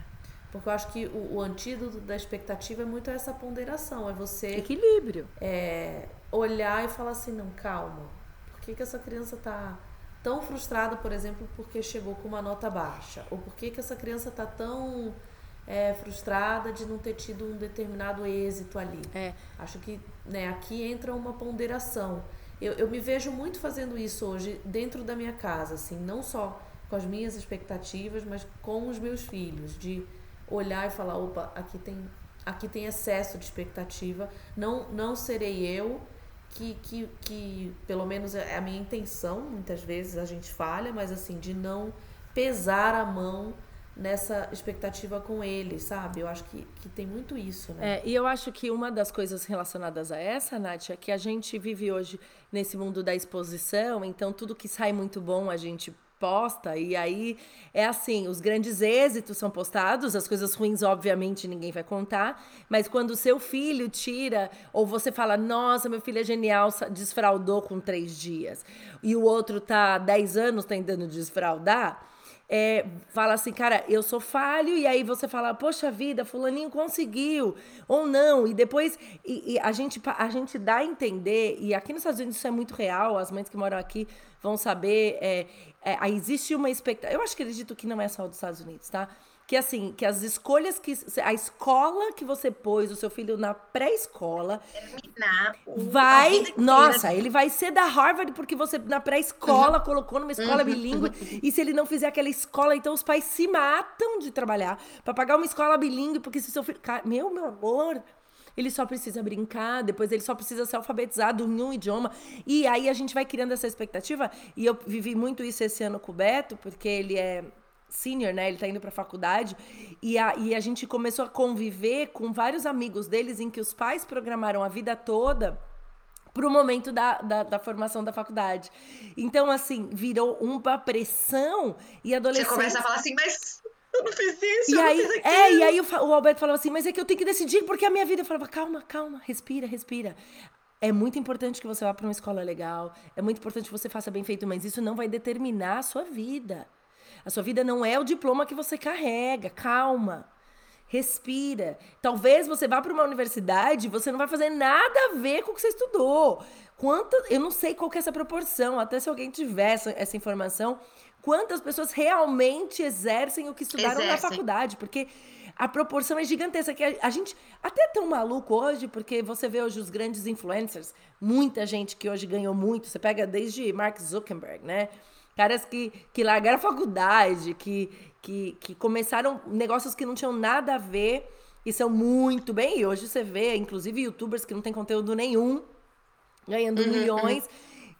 Porque eu acho que o, o, antídoto da expectativa é muito essa ponderação, é você... Equilíbrio. É, olhar e falar assim, não, calma, por que, que essa criança está tão frustrada, por exemplo, porque chegou com uma nota baixa? Ou por que, que essa criança está tão é, frustrada de não ter tido um determinado êxito ali. É. Acho que né, aqui entra uma ponderação. Eu, eu me vejo muito fazendo isso hoje dentro da minha casa, assim, não só com as minhas expectativas, mas com os meus filhos, de olhar e falar, opa, aqui tem, aqui tem excesso de expectativa, não, não serei eu que, que, que, pelo menos é a minha intenção, muitas vezes a gente falha, mas assim, de não pesar a mão nessa expectativa com ele, sabe? Eu acho que, que tem muito isso, né? É, e eu acho que uma das coisas relacionadas a essa, Nath, é que a gente vive hoje nesse mundo da exposição, então tudo que sai muito bom a gente posta, e aí é assim, os grandes êxitos são postados, as coisas ruins, obviamente, ninguém vai contar, mas quando o seu filho tira, ou você fala, nossa, meu filho é genial, desfraudou com três dias, e o outro tá dez anos tentando desfraudar, é, fala assim, cara, eu sou falho, e aí você fala, poxa vida, fulaninho conseguiu, ou não, e depois e, e a, gente, a gente dá a entender, e aqui nos Estados Unidos isso é muito real, as mães que moram aqui vão saber, é, é, existe uma expectativa, eu acho que acredito que não é só dos Estados Unidos, tá? que assim, que as escolhas que a escola que você pôs o seu filho na pré-escola vai, nossa, ele vai ser da Harvard porque você na pré-escola uhum. colocou numa escola uhum. bilíngue uhum. e se ele não fizer aquela escola, então os pais se matam de trabalhar para pagar uma escola bilíngue porque se seu filho, meu, meu amor, ele só precisa brincar, depois ele só precisa ser alfabetizado em um idioma. E aí a gente vai criando essa expectativa. E eu vivi muito isso esse ano com o Beto, porque ele é senior, né? Ele tá indo pra faculdade. E a, e a gente começou a conviver com vários amigos deles em que os pais programaram a vida toda pro momento da, da, da, formação da faculdade. Então, assim, virou uma pressão e adolescente... Você começa a falar assim, mas eu não fiz isso, e aí, É, e aí o, o Alberto falava assim, mas é que eu tenho que decidir porque a minha vida... Eu falava, calma, calma, respira, respira. É muito importante que você vá para uma escola legal, é muito importante que você faça bem feito, mas isso não vai determinar a sua vida. A sua vida não é o diploma que você carrega. Calma. Respira. Talvez você vá para uma universidade, você não vai fazer nada a ver com o que você estudou. Quanto, eu não sei qual é essa proporção, até se alguém tiver essa, essa informação, quantas pessoas realmente exercem o que estudaram exercem. na faculdade, porque a proporção é gigantesca. Que a, gente até é tão maluco hoje, porque você vê hoje os grandes influencers, muita gente que hoje ganhou muito. Você pega desde Mark Zuckerberg, né? Caras que, que largaram a faculdade, que, que, que começaram negócios que não tinham nada a ver e são muito bem. E hoje você vê, inclusive, youtubers que não tem conteúdo nenhum, ganhando uhum, milhões.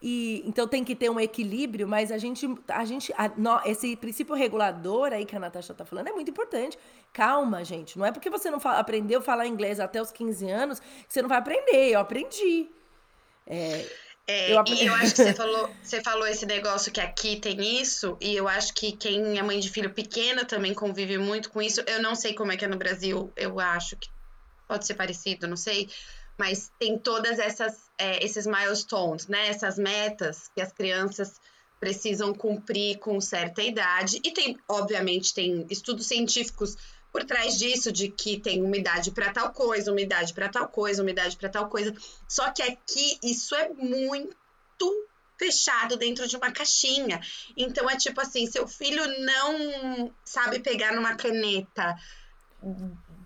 E, então tem que ter um equilíbrio, mas a gente, a gente a, no, esse princípio regulador aí que a Natasha está falando é muito importante. Calma, gente. Não é porque você não fala, aprendeu a falar inglês até os 15 anos que você não vai aprender. Eu aprendi. É, é, eu... E eu acho que você falou, você falou esse negócio que aqui tem isso, e eu acho que quem é mãe de filho pequena também convive muito com isso. Eu não sei como é que é no Brasil, eu acho que pode ser parecido, não sei. Mas tem todas essas é, esses milestones, né? Essas metas que as crianças precisam cumprir com certa idade. E tem, obviamente, tem estudos científicos por trás disso, de que tem umidade para tal coisa, umidade para tal coisa, umidade para tal coisa. Só que aqui isso é muito fechado dentro de uma caixinha. Então é tipo assim, seu filho não sabe pegar numa caneta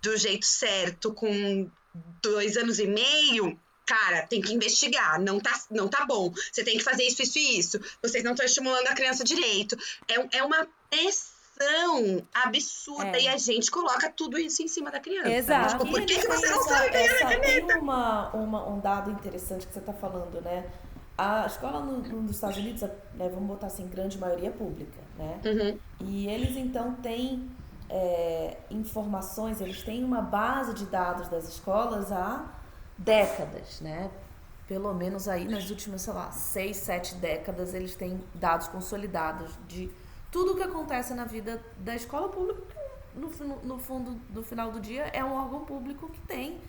do jeito certo com dois anos e meio, cara, tem que investigar, não tá, não tá bom. Você tem que fazer isso, isso e isso. Vocês não estão estimulando a criança direito. É, é uma pressão absurda é. e a gente coloca tudo isso em cima da criança. Exato. Tipo, por que, que você não sabe pegar essa, caneta? Tem uma, uma, um dado interessante que você está falando, né? A escola no, no, nos Estados Unidos, né, vamos botar assim, grande maioria pública, né? Uhum. E eles então têm é, informações, eles têm uma base de dados das escolas há décadas, né? Pelo menos aí nas últimas, sei lá, seis, sete décadas, eles têm dados consolidados de tudo o que acontece na vida da escola pública, no, no fundo, no final do dia, é um órgão público que tem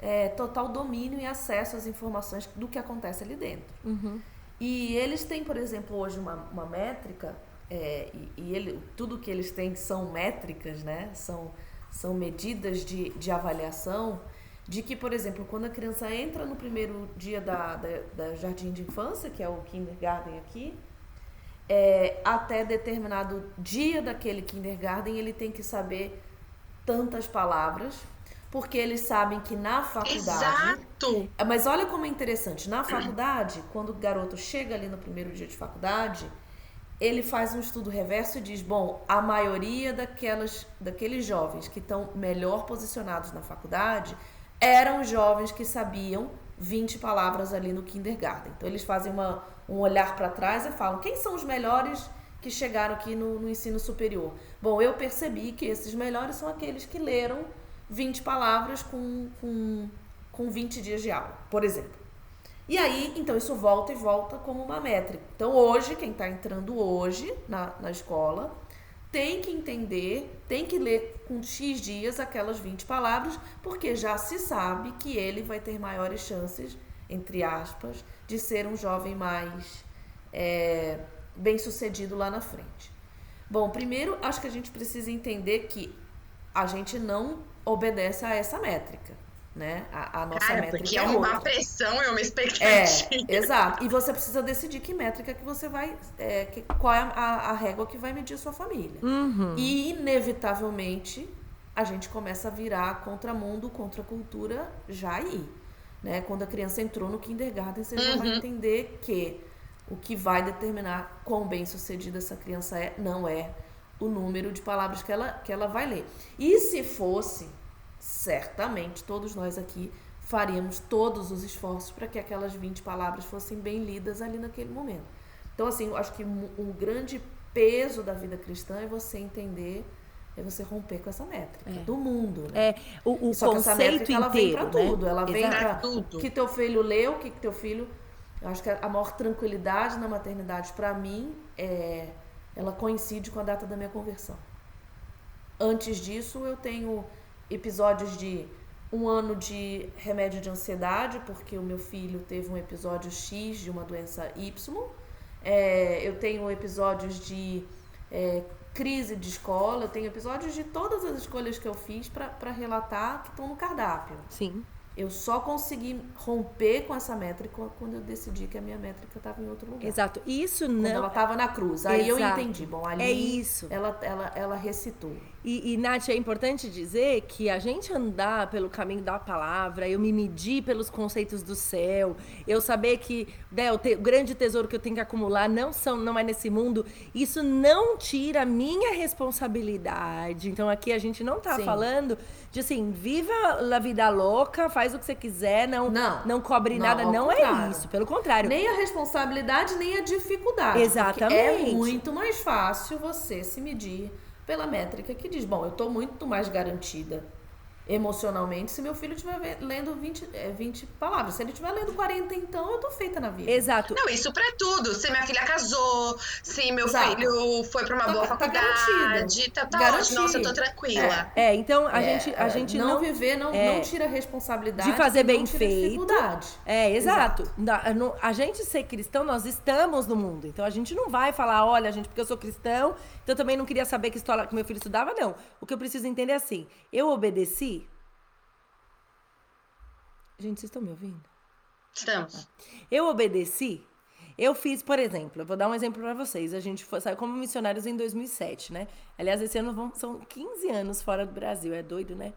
é, total domínio e acesso às informações do que acontece ali dentro. Uhum. E eles têm, por exemplo, hoje uma, uma métrica, é, e, e ele, tudo que eles têm são métricas, né? São, são medidas de, de avaliação de que, por exemplo, quando a criança entra no primeiro dia da, da, da jardim de infância, que é o kindergarten aqui, é, até determinado dia daquele kindergarten ele tem que saber tantas palavras, porque eles sabem que na faculdade. Exato! Mas olha como é interessante. Na faculdade, quando o garoto chega ali no primeiro dia de faculdade, ele faz um estudo reverso e diz: bom, a maioria daquelas, daqueles jovens que estão melhor posicionados na faculdade eram jovens que sabiam 20 palavras ali no kindergarten. Então eles fazem uma, um olhar para trás e falam: quem são os melhores que chegaram aqui no, no ensino superior? Bom, eu percebi que esses melhores são aqueles que leram 20 palavras com, com, com 20 dias de aula, por exemplo. E aí, então, isso volta e volta como uma métrica. Então, hoje, quem está entrando hoje na, na escola tem que entender, tem que ler com X dias aquelas 20 palavras, porque já se sabe que ele vai ter maiores chances, entre aspas, de ser um jovem mais é, bem sucedido lá na frente. Bom, primeiro, acho que a gente precisa entender que a gente não obedece a essa métrica né? A, a nossa Cara, métrica porque é, é uma outra. pressão e uma É, expectativa. exato. E você precisa decidir que métrica que você vai. é, que- qual é a, a régua que vai medir a sua família. E, inevitavelmente, a gente começa a virar contra mundo, contra cultura já aí. Né? Quando a criança entrou no kindergarten, você já vai entender que o que vai determinar quão bem sucedida essa criança é, não é o número de palavras que ela, que ela vai ler. E se fosse, certamente todos nós aqui faríamos todos os esforços para que aquelas 20 palavras fossem bem lidas ali naquele momento. Então, assim, eu acho que um grande peso da vida cristã é você entender, é você romper com essa métrica do mundo, né? É, o, o Só que essa conceito métrica, ela vem inteiro, pra né? tudo. Ela vem pra Tudo. o que teu filho leu, o que que teu filho... Eu acho que a maior tranquilidade na maternidade, para mim, é... ela coincide com a data da minha conversão. Antes disso, eu tenho episódios de um ano de remédio de ansiedade, porque o meu filho teve um episódio X de uma doença Y. É, eu tenho episódios de é, crise de escola, eu tenho episódios de todas as escolhas que eu fiz para relatar que estão no cardápio. Sim. Eu só consegui romper com essa métrica quando eu decidi que a minha métrica estava em outro lugar. Exato. Isso Quando não. ela estava na cruz. Aí eu Exato. entendi. Bom, ali É isso. Ela, ela, ela recitou. E, e, Nath, é importante dizer que a gente andar pelo caminho da palavra, eu me medir pelos conceitos do céu, eu saber que né, o, te- o grande tesouro que eu tenho que acumular não, são, não é nesse mundo, isso não tira a minha responsabilidade. Então aqui a gente não tá Sim. falando de assim, viva a vida louca, faz o que você quiser, não, Não. não cobre Não, nada. Não é isso, pelo contrário. Nem a responsabilidade, nem a dificuldade. Exatamente. Porque é muito mais fácil você se medir pela métrica que diz, bom, eu estou muito mais garantida emocionalmente se meu filho estiver ve- lendo 20, é, 20 palavras. Se ele estiver lendo 40, então eu tô feita na vida. Exato. Não, isso pra tudo. Se minha filha casou, se meu Exato. filho foi pra uma Tá- boa tá faculdade, garantida. tá, tá Garantida. ótimo. Nossa, eu tô tranquila. É, então a É, gente, a é, gente não, não viver não, é, não tira a responsabilidade de fazer não bem feito. dificuldade. É, exato. No- a gente ser cristão, nós estamos no mundo. Então a gente não vai falar, olha, gente, porque eu sou cristão, então eu também não queria saber que escola que meu filho estudava, não. O que eu preciso entender é assim: eu obedeci. Gente, vocês estão me ouvindo? Estamos. Eu obedeci. Eu fiz, por exemplo, eu vou dar um exemplo para vocês. A gente foi, saiu como missionários em 2007, né? Aliás, esse ano vão- são 15 anos fora do Brasil, é doido, né?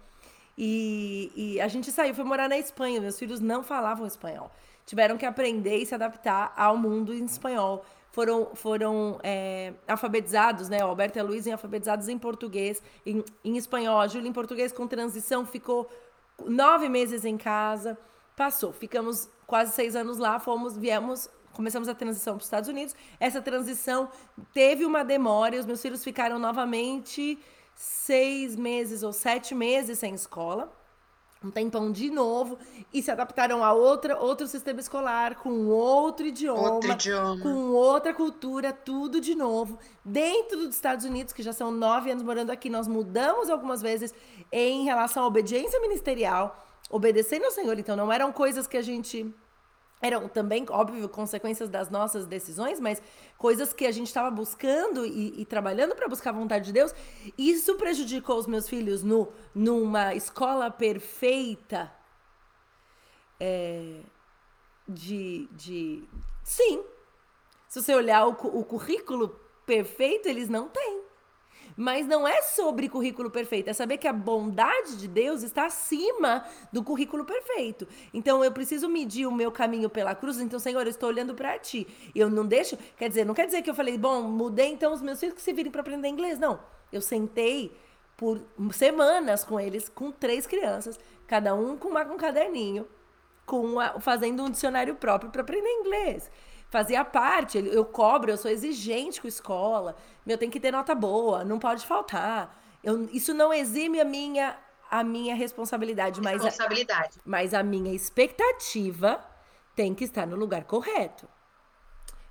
E, e a gente saiu, foi morar na Espanha. Meus filhos não falavam espanhol. Tiveram que aprender e se adaptar ao mundo em espanhol. Foram, foram é, alfabetizados, né? O Alberto e a Luísa alfabetizados em português, em, em espanhol. A Júlia em português com transição ficou nove meses em casa. Passou. Ficamos quase seis anos lá, fomos, viemos, começamos a transição para os Estados Unidos. Essa transição teve uma demora os meus filhos ficaram novamente seis meses ou sete meses sem escola. Um tempão de novo e se adaptaram a outra, outro sistema escolar, com outro idioma, Outro idioma. com outra cultura, tudo de novo. Dentro dos Estados Unidos, que já são nove anos morando aqui, nós mudamos algumas vezes em relação à obediência ministerial, obedecendo ao Senhor. Então, não eram coisas que a gente. Eram também, óbvio, consequências das nossas decisões, mas coisas que a gente estava buscando e, e trabalhando para buscar a vontade de Deus. Isso prejudicou os meus filhos no, numa escola perfeita é, de, de. Sim. Se você olhar o, o currículo perfeito, eles não têm. Mas não é sobre currículo perfeito, é saber que a bondade de Deus está acima do currículo perfeito. Então eu preciso medir o meu caminho pela cruz. Então, Senhor, eu estou olhando para ti. Eu não deixo, quer dizer, não quer dizer que eu falei, bom, mudei então os meus filhos que se virem para aprender inglês. Não. Eu sentei por semanas com eles, com três crianças, cada um com uma- um caderninho, com a, fazendo um dicionário próprio para aprender inglês. Fazia parte, eu cobro, eu sou exigente com a escola, eu tenho que ter nota boa, não pode faltar. Eu, isso não exime a minha, a minha responsabilidade, mas responsabilidade. A, mas a minha expectativa tem que estar no lugar correto.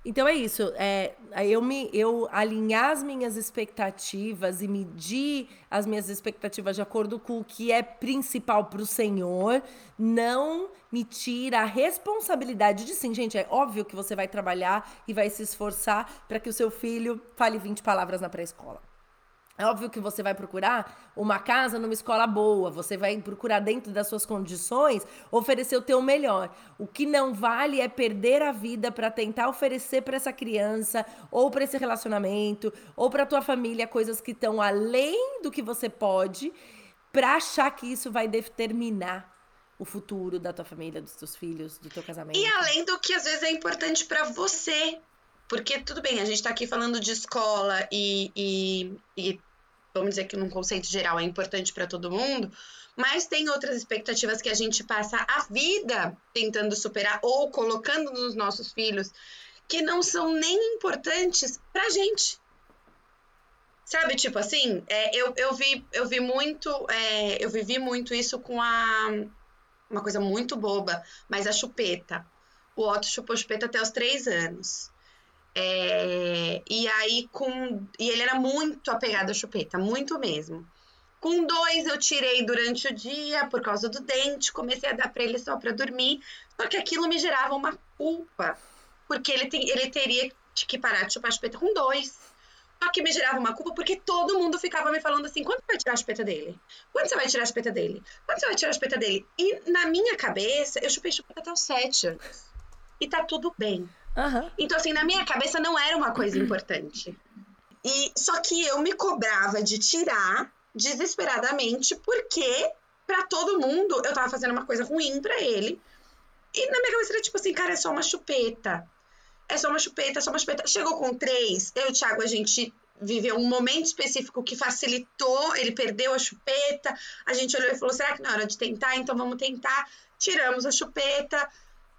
Então é isso. É, eu, me, eu alinhar as minhas expectativas e medir as minhas expectativas de acordo com o que é principal para o Senhor, não me tira a responsabilidade de sim, gente. É óbvio que você vai trabalhar e vai se esforçar para que o seu filho fale 20 palavras na pré-escola. É óbvio que você vai procurar uma casa numa escola boa, você vai procurar dentro das suas condições oferecer o teu melhor. O que não vale é perder a vida para tentar oferecer para essa criança ou para esse relacionamento ou para tua família coisas que estão além do que você pode para achar que isso vai determinar o futuro da tua família, dos teus filhos, do teu casamento. E além do que às vezes é importante para você, porque tudo bem, a gente está aqui falando de escola e, e, e vamos dizer que num conceito geral é importante para todo mundo, mas tem outras expectativas que a gente passa a vida tentando superar ou colocando nos nossos filhos que não são nem importantes pra gente. Sabe, tipo assim, é, eu, eu, vi, eu vi muito, é, eu vivi muito isso com a. Uma coisa muito boba, mas a chupeta. O Otto chupou chupeta até os três anos. É, e aí, com. E ele era muito apegado à chupeta, muito mesmo. Com dois, eu tirei durante o dia por causa do dente, comecei a dar para ele só para dormir. Só que aquilo me gerava uma culpa, porque ele, tem, ele teria que parar de chupar a chupeta com dois. Só que me gerava uma culpa porque todo mundo ficava me falando assim: quando você vai tirar a chupeta dele? Quando você vai tirar a chupeta dele? Quando você vai tirar a chupeta dele? E na minha cabeça, eu chupei chupeta até os sete anos. E tá tudo bem. Uhum. Então, assim, na minha cabeça não era uma coisa importante. E só que eu me cobrava de tirar desesperadamente, porque para todo mundo eu tava fazendo uma coisa ruim para ele. E na minha cabeça era tipo assim, cara, é só uma chupeta. É só uma chupeta, é só uma chupeta. Chegou com três, eu e o Thiago, a gente viveu um momento específico que facilitou, ele perdeu a chupeta, a gente olhou e falou, será que não é hora de tentar? Então vamos tentar. Tiramos a chupeta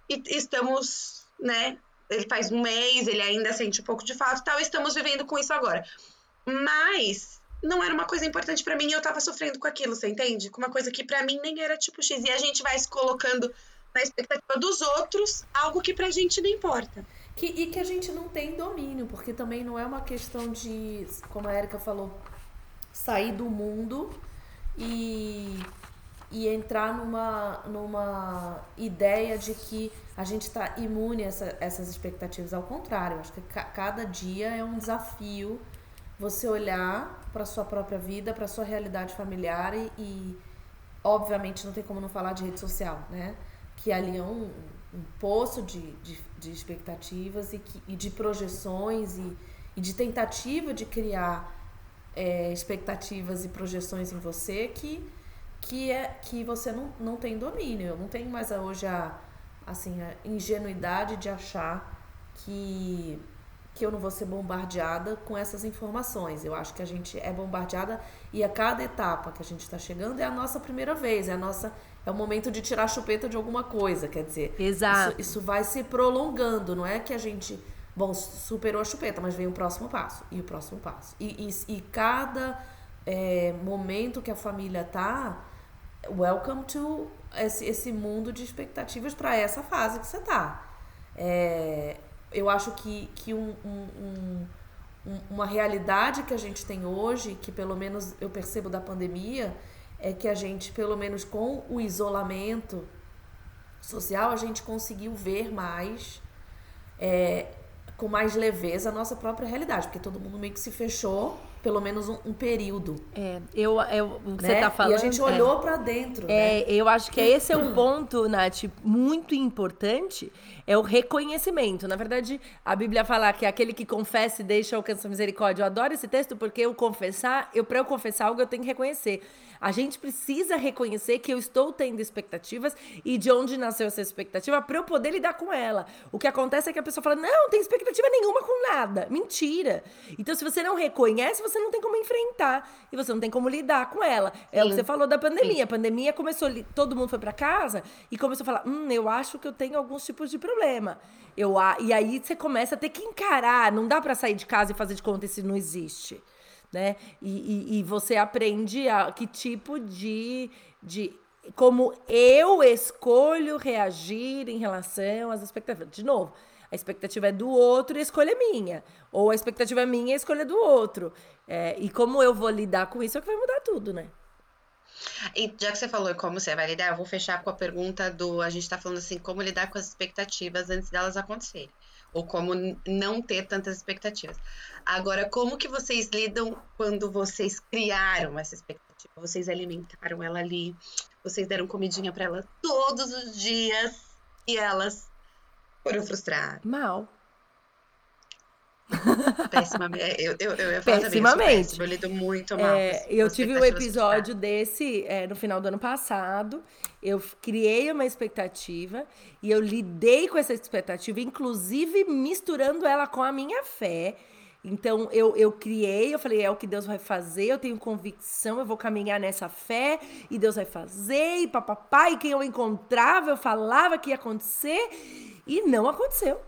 e estamos, né, ele faz um mês, ele ainda sente um pouco de falta e tal, estamos vivendo com isso agora. Mas não era uma coisa importante para mim e eu tava sofrendo com aquilo, você entende? Com uma coisa que para mim nem era tipo X. E a gente vai se colocando na expectativa dos outros algo que pra gente não importa. Que, e que a gente não tem domínio, porque também não é uma questão de, como a Erika falou, sair do mundo e e entrar numa, numa ideia de que a gente está imune a essa, essas expectativas. Ao contrário, acho que ca cada dia é um desafio você olhar para sua própria vida, para sua realidade familiar e, e, obviamente, não tem como não falar de rede social, né? Que ali é um, um poço de, de, de expectativas e, que, e, de projeções e, e de tentativa de criar é, expectativas e projeções em você que que é que você não, não tem domínio. Eu não tenho mais hoje a, assim, a ingenuidade de achar que, que eu não vou ser bombardeada com essas informações. Eu acho que a gente é bombardeada e a cada etapa que a gente está chegando é a nossa primeira vez, é a nossa é o momento de tirar a chupeta de alguma coisa, quer dizer. Exato. Isso, isso vai se prolongando, não é que a gente bom superou a chupeta, mas vem o próximo passo e o próximo passo e, e, e cada é, momento que a família tá welcome to esse, esse mundo de expectativas para essa fase que você tá. É, eu acho que, que um, um, um, uma realidade que a gente tem hoje, que pelo menos eu percebo da pandemia, é que a gente, pelo menos com o isolamento social, a gente conseguiu ver mais, é, com mais leveza, a nossa própria realidade, porque todo mundo meio que se fechou pelo menos um, um período. É, eu, eu, o que né? você tá falando. E a gente olhou é, para dentro. É, né? eu acho que esse é um ponto, Nath, muito importante, é o reconhecimento. Na verdade, a Bíblia fala que aquele que confessa e deixa alcançar misericórdia. Eu adoro esse texto porque eu confessar, eu para eu confessar algo eu tenho que reconhecer. A gente precisa reconhecer que eu estou tendo expectativas e de onde nasceu essa expectativa para eu poder lidar com ela. O que acontece é que a pessoa fala: "Não, não tem expectativa nenhuma com nada". Mentira. Então, se você não reconhece, você não tem como enfrentar e você não tem como lidar com ela. É o que você falou da pandemia. Sim. A pandemia começou, todo mundo foi para casa e começou a falar: hum, eu acho que eu tenho alguns tipos de problema. Eu, e aí você começa a ter que encarar, não dá para sair de casa e fazer de conta se não existe. Né? E, e, e você aprende a que tipo de, de como eu escolho reagir em relação às expectativas. De novo, a expectativa é do outro e a escolha é minha. Ou a expectativa é minha e a escolha é do outro. É, e como eu vou lidar com isso é que vai mudar tudo, né? E já que você falou como você vai lidar, eu vou fechar com a pergunta do. A gente tá falando assim, como lidar com as expectativas antes delas acontecerem. Ou como não ter tantas expectativas. Agora, como que vocês lidam quando vocês criaram essa expectativa? Vocês alimentaram ela ali, vocês deram comidinha para ela todos os dias e elas foram frustradas. Mal. Pessimamente. Eu, eu, eu ia falar Pessimamente. eu lido muito mal. É, eu tive um episódio desse é, no final do ano passado. Eu criei uma expectativa e eu lidei com essa expectativa, inclusive misturando ela com a minha fé. Então eu, eu criei, eu falei, é o que Deus vai fazer, eu tenho convicção, eu vou caminhar nessa fé, e Deus vai fazer, e papapá, e quem eu encontrava, eu falava que ia acontecer, e não aconteceu.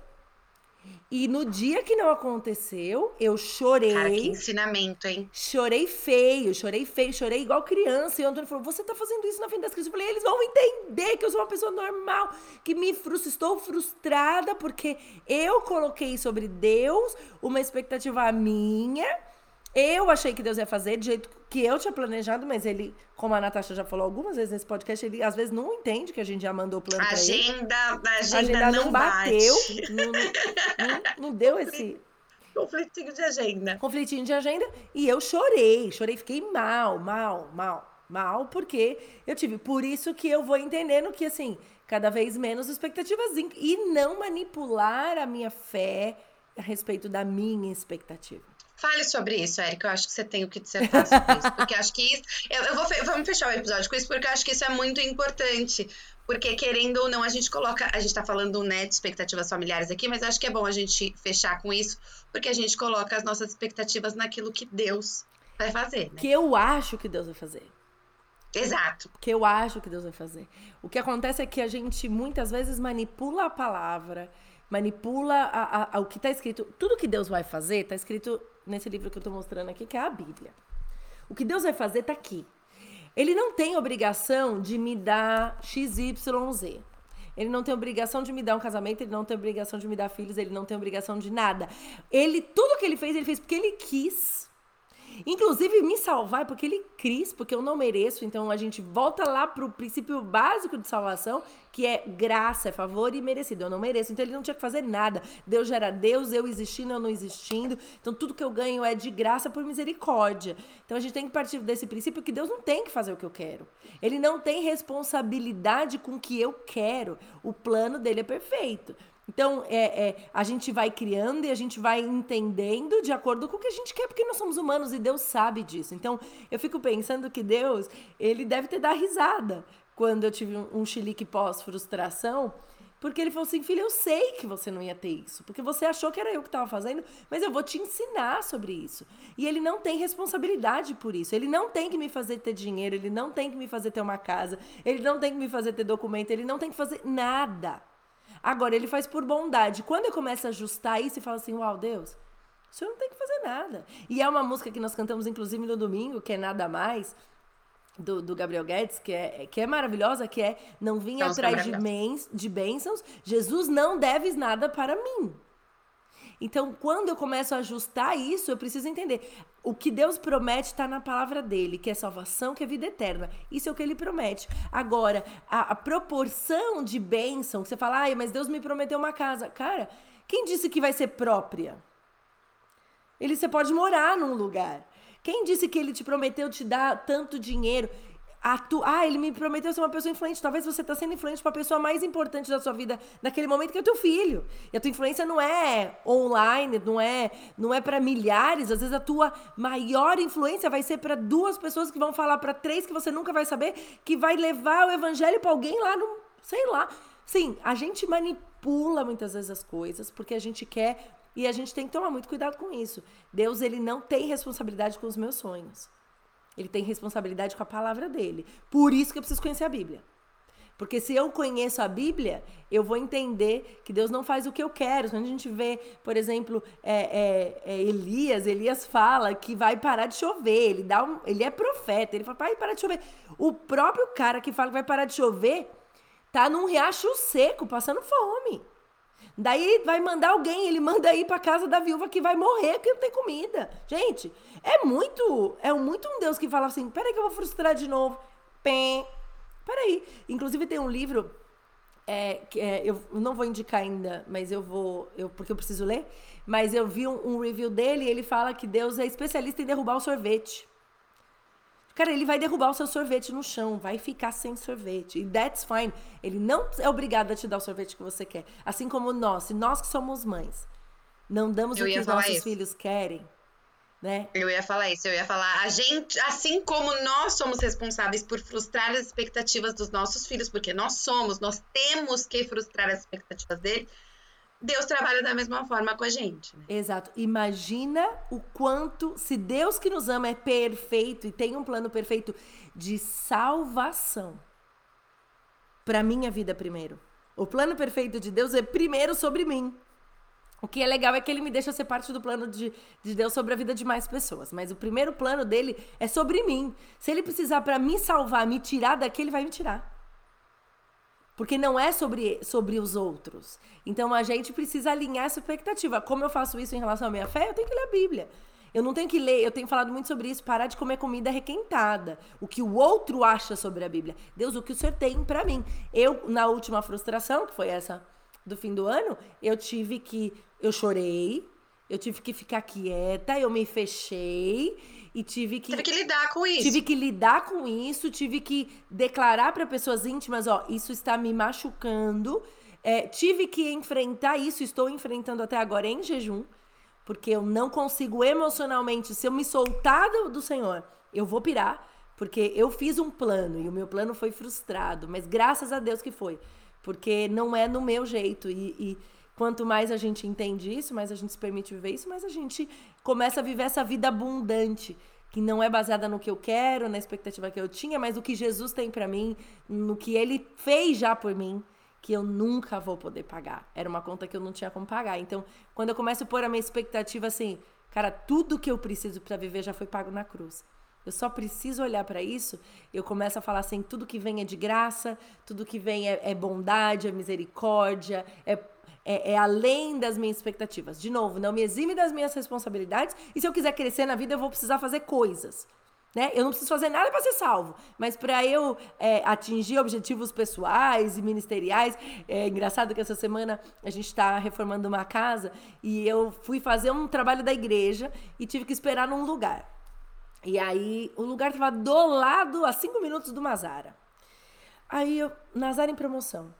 E no dia que não aconteceu, eu chorei. Cara, que ensinamento, hein? Chorei feio, chorei feio, chorei igual criança. E o Antônio falou: Você tá fazendo isso na frente das crianças? Eu falei: Eles vão entender que eu sou uma pessoa normal, que me frustra. Estou frustrada porque eu coloquei sobre Deus uma expectativa minha eu achei que Deus ia fazer do jeito que eu tinha planejado, mas ele, como a Natasha já falou algumas vezes nesse podcast, ele às vezes não entende que a gente já mandou o plano para ele. Agenda, a agenda não, não bateu, não, não, não, deu esse conflitinho de agenda. Conflitinho de agenda e eu chorei, chorei, fiquei mal, mal, mal, mal, porque eu tive. Por isso que eu vou entendendo que assim, cada vez menos expectativas e não manipular a minha fé a respeito da minha expectativa. Fale sobre isso, Érica. Eu acho que você tem o que dissertar sobre isso. Porque acho que isso. Eu, eu vou, vamos fechar o episódio com isso, porque eu acho que isso é muito importante. Porque, querendo ou não, a gente coloca. A gente tá falando, né, de expectativas familiares aqui, mas acho que é bom a gente fechar com isso, porque a gente coloca as nossas expectativas naquilo que Deus vai fazer. Né? Que eu acho que Deus vai fazer. Exato. Que eu acho que Deus vai fazer. O que acontece é que a gente muitas vezes manipula a palavra, manipula a, a, a, o que está escrito. Tudo que Deus vai fazer está escrito nesse livro que eu estou mostrando aqui, que é a Bíblia. O que Deus vai fazer está aqui. Ele não tem obrigação de me dar XYZ. Ele não tem obrigação de me dar um casamento, ele não tem obrigação de me dar filhos, ele não tem obrigação de nada. Ele, tudo que ele fez, ele fez porque ele quis. Inclusive, me salvar porque ele quis, porque eu não mereço. Então, a gente volta lá para o princípio básico de salvação, que é graça, é favor e merecido. Eu não mereço. Então, ele não tinha que fazer nada. Deus já era Deus, eu existindo, eu não existindo. Então, tudo que eu ganho é de graça por misericórdia. Então, a gente tem que partir desse princípio que Deus não tem que fazer o que eu quero. Ele não tem responsabilidade com o que eu quero. O plano dele é perfeito. Então, é, é, a gente vai criando e a gente vai entendendo de acordo com o que a gente quer, porque nós somos humanos e Deus sabe disso. Então, eu fico pensando que Deus, ele deve ter dado risada quando eu tive um, um chilique pós-frustração, porque ele falou assim: filha, eu sei que você não ia ter isso, porque você achou que era eu que estava fazendo, mas eu vou te ensinar sobre isso. E ele não tem responsabilidade por isso. Ele não tem que me fazer ter dinheiro, ele não tem que me fazer ter uma casa, ele não tem que me fazer ter documento, ele não tem que fazer nada. Agora, ele faz por bondade. Quando eu começo a ajustar isso e falo assim, uau, Deus, o senhor não tem que fazer nada. E é uma música que nós cantamos, inclusive, no domingo, que é Nada Mais, do, do Gabriel Guedes, que é, que é maravilhosa, que é Não vim atrás de, bens, de bênçãos, Jesus não deves nada para mim. Então, quando eu começo a ajustar isso, eu preciso entender. O que Deus promete está na palavra dele, que é salvação, que é vida eterna. Isso é o que ele promete. Agora, a, a proporção de bênção, que você fala, ai, mas Deus me prometeu uma casa. Cara, quem disse que vai ser própria? Ele, você pode morar num lugar. Quem disse que ele te prometeu te dar tanto dinheiro? Tu, ah, ele me prometeu ser uma pessoa influente. Talvez você está sendo influente para a pessoa mais importante da sua vida naquele momento, que é o teu filho. E a tua influência não é online, não é, não é para milhares. Às vezes a tua maior influência vai ser para duas pessoas que vão falar para três que você nunca vai saber, que vai levar o evangelho para alguém lá no, sei lá. Sim, a gente manipula muitas vezes as coisas porque a gente quer E a gente tem que tomar muito cuidado com isso. Deus, ele não tem responsabilidade com os meus sonhos. Ele tem responsabilidade com a palavra dele. Por isso que eu preciso conhecer a Bíblia. Porque se eu conheço a Bíblia, eu vou entender que Deus não faz o que eu quero. Quando a gente vê, por exemplo, é, é, é Elias, Elias fala que vai parar de chover. Ele, dá um, ele é profeta. Ele fala, vai parar de chover. O próprio cara que fala que vai parar de chover tá num riacho seco, passando fome. Daí vai mandar alguém, ele manda ir para casa da viúva que vai morrer porque não tem comida. Gente, é muito, é muito um Deus que fala assim: peraí que eu vou frustrar de novo. Pem. Peraí. Inclusive tem um livro é, é, eu não vou indicar ainda, mas eu vou, eu, porque eu preciso ler. Mas eu vi um, um review dele e ele fala que Deus é especialista em derrubar o sorvete. Cara, ele vai derrubar o seu sorvete no chão, vai ficar sem sorvete. E that's fine. Ele não é obrigado a te dar o sorvete que você quer. Assim como nós, se nós que somos mães, não damos eu o que os nossos isso. filhos querem, né? Eu ia falar isso, eu ia falar, a gente, assim como nós somos responsáveis por frustrar as expectativas dos nossos filhos, porque nós somos, nós temos que frustrar as expectativas dele, Deus trabalha da mesma forma com a gente. Né? Exato. Imagina o quanto, se Deus que nos ama é perfeito e tem um plano perfeito de salvação para minha vida primeiro. O plano perfeito de Deus é primeiro sobre mim. O que é legal é que ele me deixa ser parte do plano de, de Deus sobre a vida de mais pessoas. Mas o primeiro plano dele é sobre mim. Se ele precisar para me salvar, me tirar daqui, ele vai me tirar. Porque não é sobre, sobre os outros. Então a gente precisa alinhar essa expectativa. Como eu faço isso em relação à minha fé? Eu tenho que ler a Bíblia. Eu não tenho que ler, eu tenho falado muito sobre isso, parar de comer comida requentada. O que o outro acha sobre a Bíblia. Deus, o que o Senhor tem para mim. Eu, na última frustração, que foi essa do fim do ano, eu tive que. Eu chorei, eu tive que ficar quieta, eu me fechei e tive que tive que lidar com isso. Tive que lidar com isso, tive que declarar para pessoas íntimas, ó, isso está me machucando. É, tive que enfrentar isso, estou enfrentando até agora em jejum, porque eu não consigo emocionalmente, se eu me soltar do, do Senhor, eu vou pirar, porque eu fiz um plano e o meu plano foi frustrado, mas graças a Deus que foi, porque não é no meu jeito e, e Quanto mais a gente entende isso, mais a gente se permite viver isso, mais a gente começa a viver essa vida abundante, que não é baseada no que eu quero, na expectativa que eu tinha, mas no que Jesus tem para mim, no que ele fez já por mim, que eu nunca vou poder pagar. Era uma conta que eu não tinha como pagar. Então, quando eu começo a pôr a minha expectativa assim, cara, tudo que eu preciso para viver já foi pago na cruz. Eu só preciso olhar para isso. Eu começo a falar assim: tudo que vem é de graça, tudo que vem é, é bondade, é misericórdia, é é, é, além das minhas expectativas. De novo, não me exime das minhas responsabilidades. E se eu quiser crescer na vida, eu vou precisar fazer coisas. Né? Eu não preciso fazer nada para ser salvo, mas para eu é, atingir objetivos pessoais e ministeriais. É engraçado que essa semana a gente está reformando uma casa e eu fui fazer um trabalho da igreja e tive que esperar num lugar. E aí o lugar estava do lado, a cinco minutos do Mazara. Aí eu, Nazara em promoção.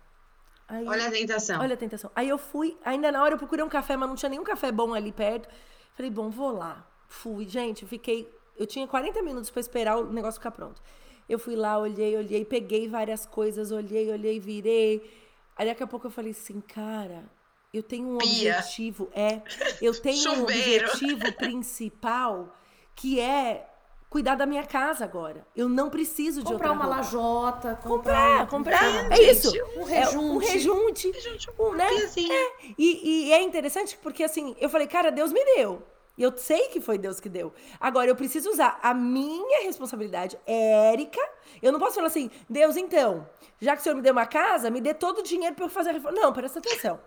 Aí, olha a tentação. Olha a tentação. Aí eu fui, ainda na hora eu procurei um café, mas não tinha nenhum café bom ali perto. Falei, bom, vou lá. Fui, gente, fiquei. Eu tinha 40 minutos para esperar o negócio ficar pronto. Eu fui lá, olhei, olhei, peguei várias coisas, olhei, olhei, virei. Aí daqui a pouco eu falei assim, cara, eu tenho um Pia. objetivo. É, eu tenho um objetivo principal que é cuidar da minha casa agora. Eu não preciso de comprar uma roupa. lajota, comprar, comprar, comprar. É, isso. Um rejunte, é, um rejunte, rejunte um, né? É. E, e é interessante porque assim, eu falei, cara, Deus me deu. Eu sei que foi Deus que deu. Agora, eu preciso usar a minha responsabilidade, Érica. Eu não posso falar assim, Deus, então, já que o senhor me deu uma casa, me dê todo o dinheiro para eu fazer a reforma. Não, presta atenção.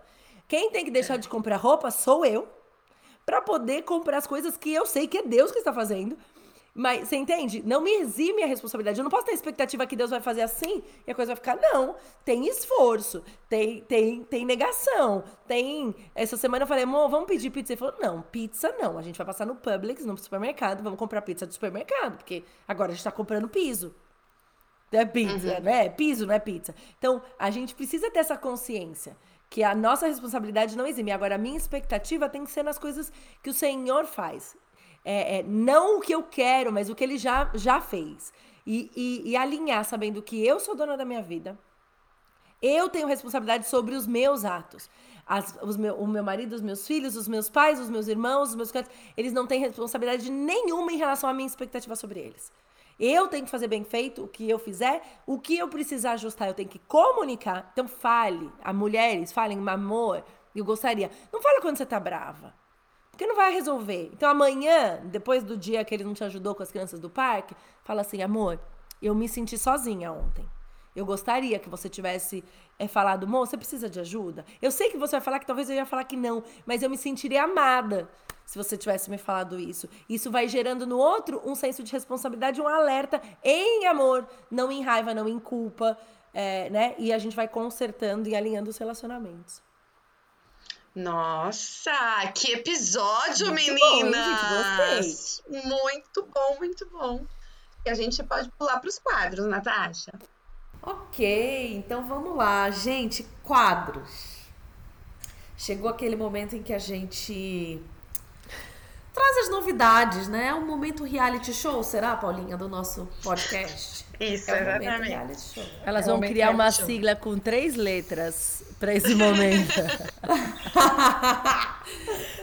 Quem tem que deixar de comprar roupa sou eu, para poder comprar as coisas que eu sei que é Deus que está fazendo mas você entende? Não me exime a responsabilidade. Eu não posso ter a expectativa que Deus vai fazer assim e a coisa vai ficar. Não. Tem esforço, tem, tem, tem negação, tem. Essa semana eu falei, amor, vamos pedir pizza. Ele falou, não, pizza não. A gente vai passar no Publix, no supermercado, vamos comprar pizza do supermercado, porque agora a gente tá comprando piso. É pizza, uhum. né? Piso, não é pizza. Então, a gente precisa ter essa consciência que a nossa responsabilidade não exime. Agora, a minha expectativa tem que ser nas coisas que o Senhor faz é, é, não o que eu quero, mas o que ele já, já fez. E, e, e alinhar sabendo que eu sou dona da minha vida, eu tenho responsabilidade sobre os meus atos. As, meu, o meu marido, os meus filhos, os meus pais, os meus irmãos, os meus clientes, eles não têm responsabilidade nenhuma em relação à minha expectativa sobre eles. Eu tenho que fazer bem feito o que eu fizer, o que eu precisar ajustar, eu tenho que comunicar. Então fale, a mulheres, falem, amor, eu gostaria. Não fala quando você tá brava. Porque não vai resolver. Então amanhã, depois do dia que ele não te ajudou com as crianças do parque, fala assim, amor, eu me senti sozinha ontem. Eu gostaria que você tivesse é, falado, moça, você precisa de ajuda? Eu sei que você vai falar que talvez eu ia falar que não, mas eu me sentiria amada se você tivesse me falado isso. Isso vai gerando no outro um senso de responsabilidade, um alerta em amor, não em raiva, não em culpa, é, né? E a gente vai consertando e alinhando os relacionamentos. Nossa, que episódio, muito meninas! Bom, gente. Muito bom, muito bom. E a gente pode pular para os quadros, Natasha. Ok, então vamos lá, gente. Quadros. Chegou aquele momento em que a gente traz as novidades, né? É um momento reality show, será, Paulinha, do nosso podcast? Isso, é um exatamente. Elas é vão criar uma show. sigla com três letras para esse momento.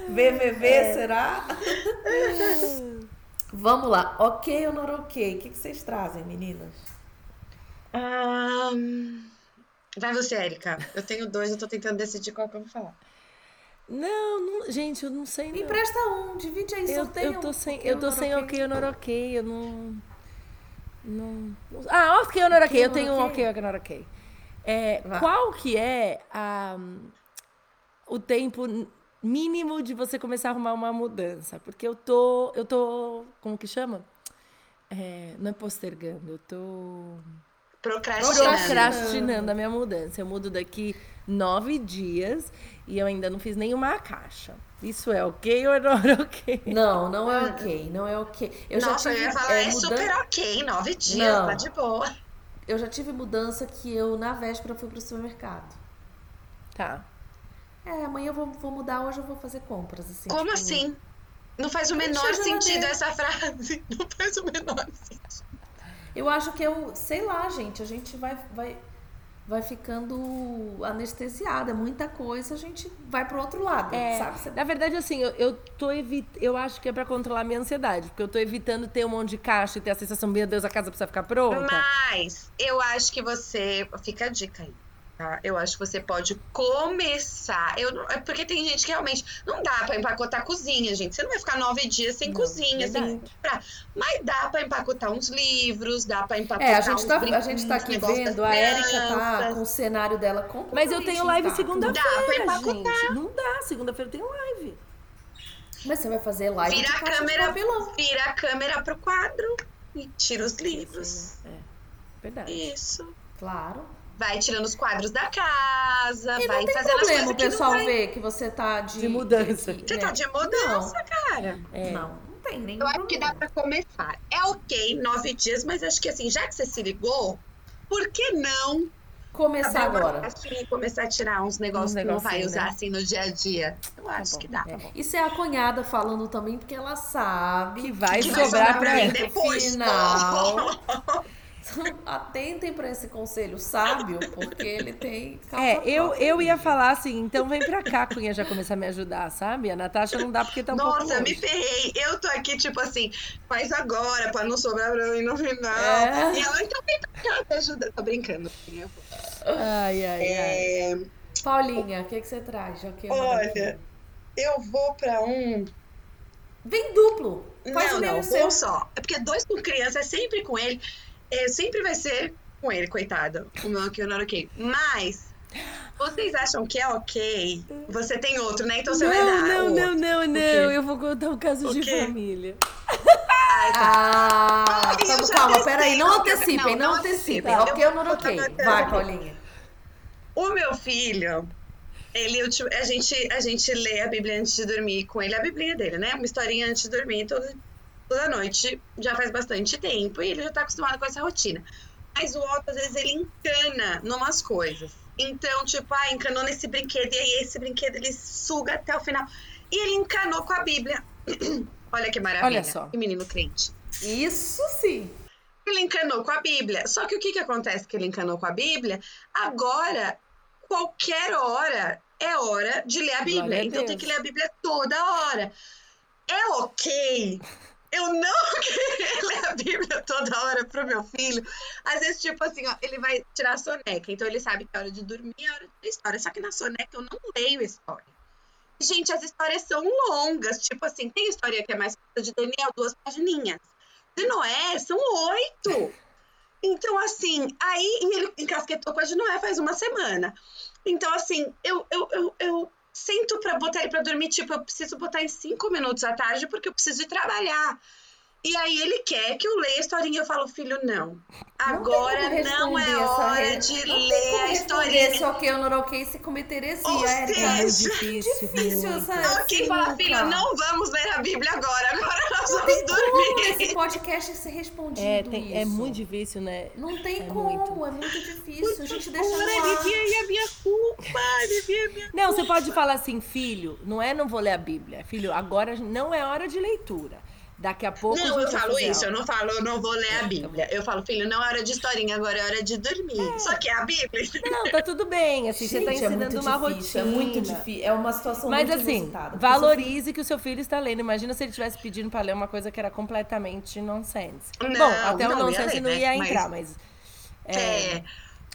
BBB, é. será? Vamos lá. Ok ou não ok? O que vocês trazem, meninas? Um... Vai você, Erika. Eu tenho dois, eu tô tentando decidir qual que eu vou falar. Não, não, gente, eu não sei. Me empresta um, divide aí, eu, eu tô sem, eu tô sem ok ou não ok, eu não, não. Ah, ok ou não ok, eu tenho um ok não ok. É, qual que é a, o tempo mínimo de você começar a arrumar uma mudança? Porque eu tô, eu tô, como que chama? É, não é postergando, eu tô procrastinando. procrastinando a minha mudança. Eu mudo daqui nove dias e eu ainda não fiz nenhuma caixa. Isso é ok ou não é ok? Não, não é ok, não é ok. Eu Nossa, já tive, eu ia falar, é, é mudança... super ok, nove dias, não. tá de boa. Eu já tive mudança que eu, na véspera, fui pro supermercado. Tá. É, amanhã eu vou, vou mudar, hoje eu vou fazer compras, assim. Como tipo... assim? Não faz o menor sentido essa frase. Não faz o menor sentido. Eu acho que eu, sei lá, gente, a gente vai, vai, vai ficando anestesiada, é muita coisa, a gente vai pro outro lado, é, sabe? Na verdade, assim, eu, eu tô evitando, eu acho que é para controlar a minha ansiedade, porque eu tô evitando ter um monte de caixa e ter a sensação, meu Deus, a casa precisa ficar pronta. Mas eu acho que você, fica a dica aí. Tá? Eu acho que você pode começar. Eu, é porque tem gente que realmente não dá para empacotar a cozinha, gente. Você não vai ficar nove dias sem não, cozinha, sem pra... Mas dá para empacotar uns livros, dá para empacotar É, a gente tá, a gente tá aqui vendo, a Erika tá com o cenário dela com Mas eu tenho live segunda-feira, gente. Não dá, segunda-feira eu tenho live. Mas você vai fazer live vira a câmera, Vira a câmera pro quadro e tira os livros. Sim, né? É, verdade. Isso. Claro vai tirando os quadros da casa, e vai não tem fazendo problema as o pessoal vai... ver que você tá de, de mudança. Você tá de mudança, não. cara. É. Não, não tem nem Eu acho que dá pra começar. É ok, nove dias, mas acho que assim, já que você se ligou, por que não começar agora? E começar a tirar uns negócios um que não vai usar né? assim no dia a dia. Eu tá acho bom, que dá. É. Isso é a cunhada falando também, porque ela sabe que vai que sobrar pra mim depois. Final. atentem para esse conselho sábio, porque ele tem. É, eu, eu ia falar assim, então vem pra cá, Cunha, já começar a me ajudar, sabe? A Natasha não dá porque tá um Nossa, me ferrei. Eu tô aqui, tipo assim, faz agora, pra não sobrar pra mim no final. É. E ela, então vem pra cá, me ajuda. Tô brincando. Ai, ai, é... ai. Paulinha, o que, que você traz? Já que Olha, eu vou pra um. Vem duplo. Faz não, o não, um só. É porque dois com criança é sempre com ele é, sempre vai ser com ele, coitado. O meu aqui, o não ok. Mas, vocês acham que é ok? Você tem outro, né? Então você não, vai dar. Não, não, não, não. Eu vou contar um caso de família. Ah, tá. então, calma, peraí, não antecipem, não, não antecipem. Ok ou não ok? Vai, Paulinha. O meu filho, ele, a gente, a gente lê a Bíblia antes de dormir com ele, a Bíblia dele, né? Uma historinha antes de dormir, todo, toda noite já faz bastante tempo e ele já tá acostumado com essa rotina. Mas o Otto, às vezes, ele encana numas coisas. Então, tipo, ah, encanou nesse brinquedo e aí esse brinquedo ele suga até o final. E ele encanou com a Bíblia. Olha que maravilha. Olha só. Que menino crente. Isso sim. Ele encanou com a Bíblia. Só que o que, que acontece que ele encanou com a Bíblia? Agora, qualquer hora, é hora de ler a Bíblia. A então tem que ler a Bíblia toda hora. É ok eu não queria ler a Bíblia toda hora pro meu filho. Às vezes, tipo assim, ó, ele vai tirar a soneca, então ele sabe que é hora de dormir é hora de história. Só que na soneca eu não leio história. Gente, as histórias são longas. Tipo assim, tem história que é mais de Daniel, duas pagininhas. De Noé, são oito. Então, assim, aí ele encasquetou com a de Noé faz uma semana. Então, assim, eu, eu, eu, eu sento para botar ele para dormir, tipo, eu preciso botar em cinco minutos à tarde porque eu preciso ir trabalhar. E aí ele quer que eu leia a historinha. Eu falo, filho, não. Agora não, não é hora de não ler a historinha. Só que eu não ok se cometer heresia, Ou é seja, é difícil. difícil essa Ok, fala, filho, não vamos ler a Bíblia agora. Agora nós não vamos dormir. Como esse podcast ser respondido. É, tem, é muito difícil, né? Não tem é como, muito. é muito difícil. A gente deixa. Aliviei a minha culpa, a minha Não, culpa. você pode falar assim, filho, não é não vou ler a Bíblia. Filho, agora não é hora de leitura. Daqui a pouco. Não, eu falo isso, eu não falo, eu não vou ler a é, Bíblia. Eu falo, filho, não é hora de historinha, agora é hora de dormir. É. Só que é a Bíblia. Não, tá tudo bem. Assim, Gente, você tá é ensinando é uma difícil, rotina. É muito difícil. É uma situação Mas, muito assim, valorize que o seu filho está lendo. Imagina se ele estivesse pedindo para ler uma coisa que era completamente nonsense. Não, Bom, até não, o nonsense ia ler, não né? ia entrar, mas. mas é...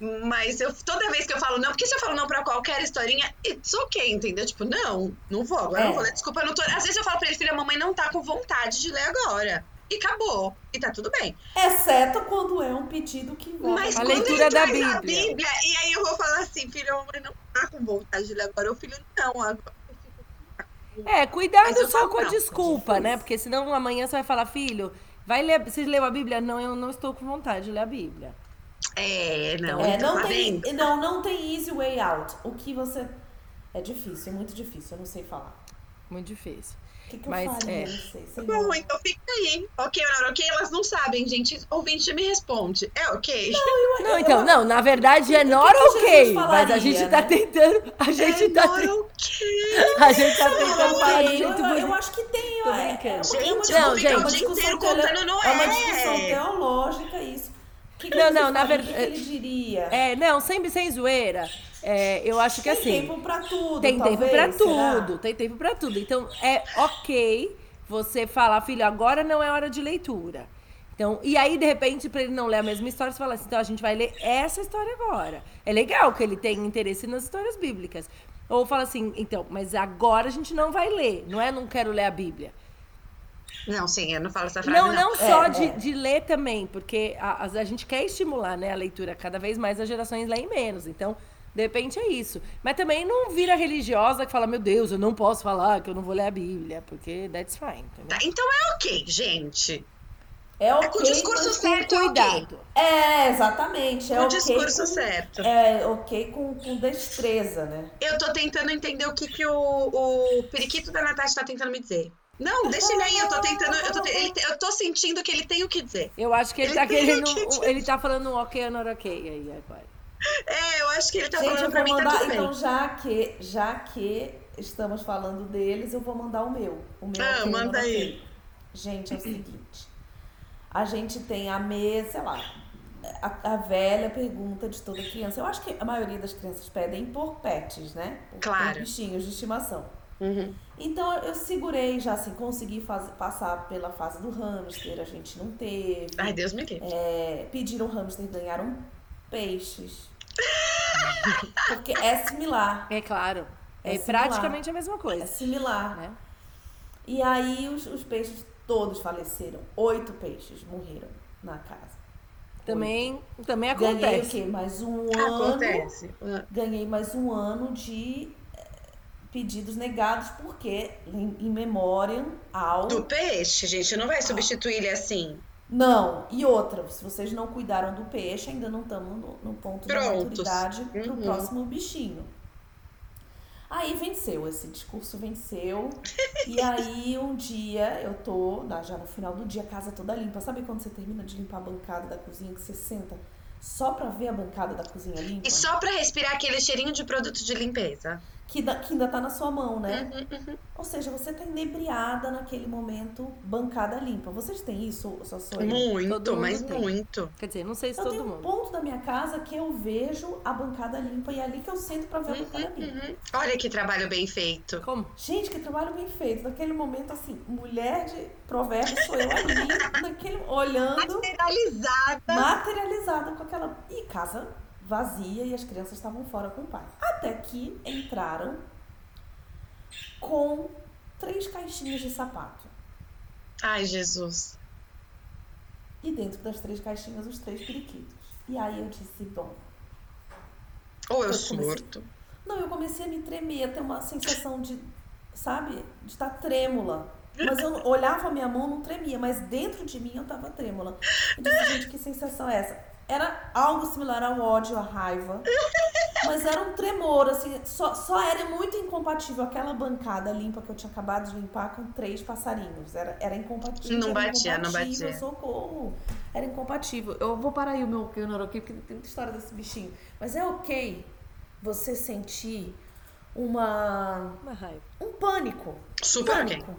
é mas eu, toda vez que eu falo não, porque se eu falo não pra qualquer historinha, it's ok, entendeu? Tipo, não, não vou, agora é. não vou ler, desculpa, não tô. Às vezes eu falo pra ele, filha, a mamãe não tá com vontade de ler agora. E acabou. E tá tudo bem. Exceto quando é um pedido que vai. Mas a leitura ele da traz Bíblia. a Bíblia. E aí eu vou falar assim, filho, a mamãe não tá com vontade de ler agora. O filho, não, agora. É, cuidado só com a desculpa, né? Porque senão amanhã você vai falar, filho, vai ler, você leu a Bíblia? Não, eu não estou com vontade de ler a Bíblia. É, não. É, então não, tá tem, bem. não, não tem easy way out. O que você. É difícil, é muito difícil, eu não sei falar. Muito difícil. O que, que Mas, eu falo? é. Eu não sei. Bom, não. então fica aí. Ok, Aurora, ok? Elas não sabem, gente. Ouvinte me responde. É ok? Não, então, não, na verdade é not que ok. Jesus Mas a falaria, gente né? tá tentando. A gente é tá not tentando. ok. A gente tá Não, tentando falar de eu, jeito eu, eu bonito. acho que tem. Tô é- brincando. É, uma- Gente, é uma eu discussão- vou ficar é uma discussão tele- contando Noé. É uma discussão teológica isso. Que, que Não, não, na verdade- que, ele diria? É, não, sempre sem zoeira. É, eu acho que tem assim. tempo pra tudo, Tem tempo talvez, pra será? tudo, tem tempo pra tudo. Então é ok você falar, filho, agora não é hora de leitura. Então, e aí, de repente, pra ele não ler a mesma história, você fala assim, então a gente vai ler essa história agora. É legal que ele tenha interesse nas histórias bíblicas. Ou fala assim, então, mas agora a gente não vai ler, não é não quero ler a Bíblia. Não, sim, eu não falo essa frase. Não, não só É, de, é. de ler também, porque a, a, gente quer estimular né, a leitura. Cada vez mais as gerações leem menos. Então, de repente é isso. Mas também não vira religiosa que fala, meu Deus, eu não posso falar que eu não vou ler a Bíblia, porque that's fine. Entendeu? Tá, então é ok, gente. É ok. É com o discurso certo, é. Cuidado. É, exatamente. É Com o ok discurso com- certo. É ok com, com destreza, né? Eu tô tentando entender o que, que o, o periquito da Natasha tá tentando me dizer. Não, deixa ele aí, eu tô tentando. Eu tô, ele eu tô sentindo que ele tem o que dizer. Eu acho que ele, Ele tá querendo. que um- ele tá falando um ok ou not ok aí agora. É, eu acho que ele tá Gente, eu falando pra mim, tá mandar. tudo Então, bem. já que, já que estamos falando deles, eu vou mandar o meu. O meu Ah, ok, manda aí. ok. Gente, é o seguinte. A gente tem a mesa, sei lá. A, a velha pergunta de toda criança. Eu acho que a maioria das crianças pedem por pets, né? Por, Claro. por bichinhos de estimação. Uhum. Então eu segurei já assim, consegui faz- passar pela fase do hamster, a gente não teve. Ai, Deus me livre. É, pediram hamster, ganharam peixes. Porque é similar. É claro. É, É similar. praticamente a mesma É coisa. similar. Né? E aí os, os peixes todos faleceram. Oito peixes morreram na casa. Também, também Ganhei o acontece. quê? Mais um ano. Acontece. Ganhei mais um ano de pedidos negados, porque em, em memória ao. Do peixe, gente, não vai substituir ele assim. Não, e outra, se vocês não cuidaram do peixe, ainda não estamos no, no ponto Prontos. maturidade pro Uhum. próximo bichinho. Aí venceu, esse discurso venceu. e aí um dia eu tô, já no final do dia, a casa toda limpa. Sabe quando você termina de limpar a bancada da cozinha, que você senta só pra ver a bancada da cozinha limpa? E só pra respirar aquele cheirinho de produto de limpeza. Que, da, que ainda tá na sua mão, né? Ou seja, você tá inebriada naquele momento, bancada limpa. Vocês têm isso, só sou eu? Muito, mas tem. muito. Quer dizer, não sei se Eu todo tenho um mundo. ponto da minha casa que eu vejo a bancada limpa e é ali que eu sento pra ver a bancada limpa. Uhum. Olha que trabalho bem feito. Como? Gente, que trabalho bem feito. Naquele momento, assim, mulher de provérbio sou eu ali, naquele, olhando, Materializada. materializada com aquela. E casa vazia e as crianças estavam fora com o pai. Até que entraram com três caixinhas de sapato. Ai, Jesus. E dentro das três caixinhas, os três periquitos. E aí eu disse, bom. Ou eu Eu comecei- surto. Não, eu comecei a me tremer, a ter uma sensação de, sabe, de estar trêmula. Mas eu olhava a minha mão, não tremia, mas dentro de mim eu tava trêmula. Eu disse, gente, que sensação é essa? Era algo similar ao ódio, à raiva. Mas era um tremor, assim, só, só era muito incompatível aquela bancada limpa que eu tinha acabado de limpar com três passarinhos. Era, era incompatível. Não era batia, não batia. Socorro. Era incompatível. Eu vou parar aí o meu câmera aqui, porque tem muita história desse bichinho. Mas é ok você sentir uma Uma raiva. um pânico. Super ok. pânico.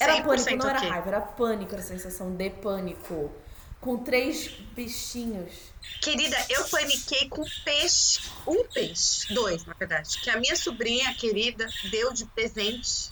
Era pânico, 100% não era ok. raiva, era pânico, era sensação de pânico. Com três bichinhos. Querida, eu paniquei com peixe. Um peixe. Dois, na verdade. Que a minha sobrinha querida deu de presente.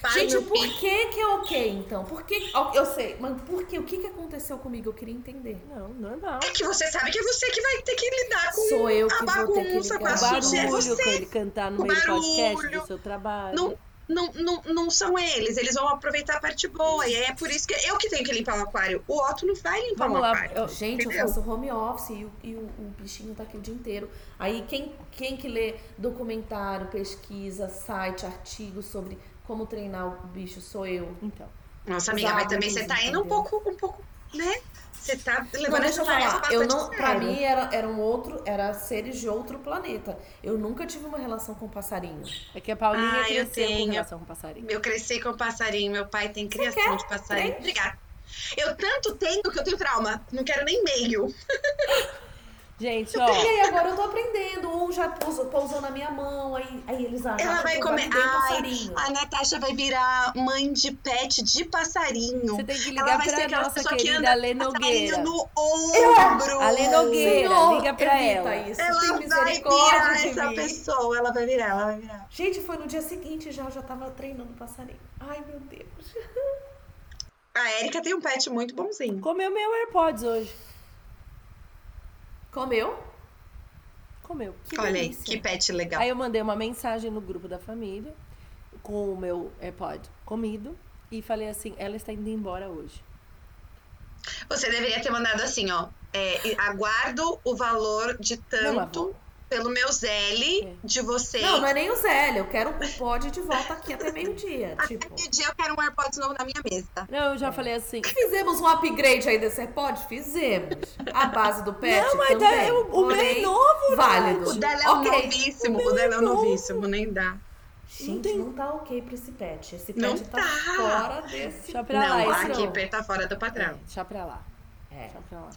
Para Gente, meu por filho. que que é ok, então? Por que... Eu sei, mas por que? O que que aconteceu comigo? Eu queria entender. Não, normal. É que você sabe que é você que vai ter que lidar com Sou eu a que vou ter que bagunça, com a ligar. O sujeira. É barulho você. com ele cantar no o meio do podcast barulho. do seu trabalho. Não, não, não, não são eles, eles vão aproveitar a parte boa. E é por isso que eu que tenho que limpar o aquário. O Otto não vai limpar Vamos o lá. aquário. eu- Gente, Entendeu? eu faço home office e, o, e o, o bichinho tá aqui o dia inteiro. Aí quem, quem que lê documentário, pesquisa, site, artigo sobre como treinar o bicho sou eu. Então. Nossa, Os amiga, mas também você tá indo um pouco, um pouco, né? Você tá Não, levando deixa essa falar. Eu não, a pra sério. mim era, era um outro, era seres de outro planeta. Eu nunca tive uma relação com passarinho. É que a Paulinha Ah, eu cresceu com tenho. relação com o passarinho. Eu cresci com passarinho, meu pai tem criação quer? de passarinho. Tem? Obrigada. Eu tanto tenho que eu tenho trauma. Não quero nem meio. Gente, E ó. aí agora eu tô aprendendo. Um já pousou, pousou na minha mão, aí, aí eles acham Ela vai eu comer. Ai, a Natasha vai virar mãe de pet de passarinho. Você tem que Ela ligar vai ser pra aquela nossa pessoa que querida anda com Nogueira. passarinho no ombro. Alê Nogueira, Senhor, liga pra ela. Isso. Ela Tem vai misericórdia virar essa mim. pessoa. Ela vai virar, ela vai virar. Gente, foi no dia seguinte já, eu já tava treinando passarinho. Ai, meu Deus. A Erika tem um pet muito bonzinho. Comeu meu AirPods hoje. Comeu? Comeu. Que Olha aí, que pet legal. Aí eu mandei uma mensagem no grupo da família com o meu AirPod comido e falei assim: ela está indo embora hoje. Você deveria ter mandado assim, ó. é, e aguardo o valor de Não, tanto avó. Pelo meu Zelle É. de vocês. Não, não é nem o Zélio. Eu quero o pod de volta aqui até meio-dia. Até Tipo, que dia eu quero um AirPods novo na minha mesa. Não, eu já falei assim. fizemos um upgrade aí desse AirPod? Fizemos. A base do pet Não, mas também. é o- o meu é novo, Válido. O dela é um ok. novíssimo, O o dela é é novíssimo, nem dá. Gente, tem- não tá ok pra esse pet. Esse Não pet tá, tá. fora desse... Deixa pra não, lá, a esse não. Keeper tá fora do padrão. Deixa pra lá. É. Deixa pra lá.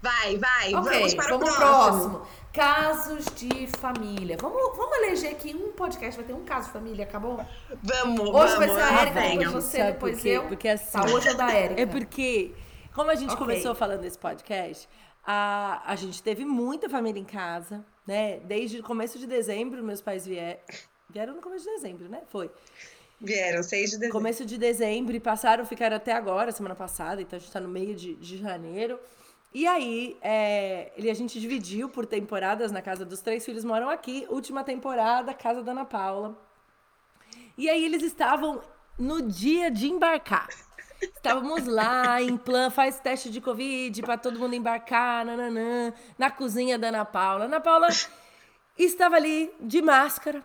Vai, vai, Ok, vamos para vamos o pro próximo. próximo. Casos de família. Vamos, vamos eleger aqui um podcast, vai ter um caso de família, acabou? Vamos, Hoje vamos, vai ser a Erika, depois você, Sabe depois por quê? eu. Porque assim. Tá, hoje é da Erika. É porque, como a gente Ok. começou falando desse podcast, a, a gente teve muita família em casa, né? Desde o começo de dezembro, meus pais vieram. Vieram no começo de dezembro, né? Foi. Vieram, 6 de dezembro. Começo de dezembro e passaram, ficaram até agora, semana passada, então a gente tá no meio de, de janeiro. E aí, é, ele, a gente dividiu por temporadas na casa dos três filhos, moram aqui. Última temporada, casa da Ana Paula. E aí eles estavam no dia de embarcar. Estávamos lá em plan, faz teste de Covid para todo mundo embarcar, nananã, na cozinha da Ana Paula. Ana Paula estava ali de máscara.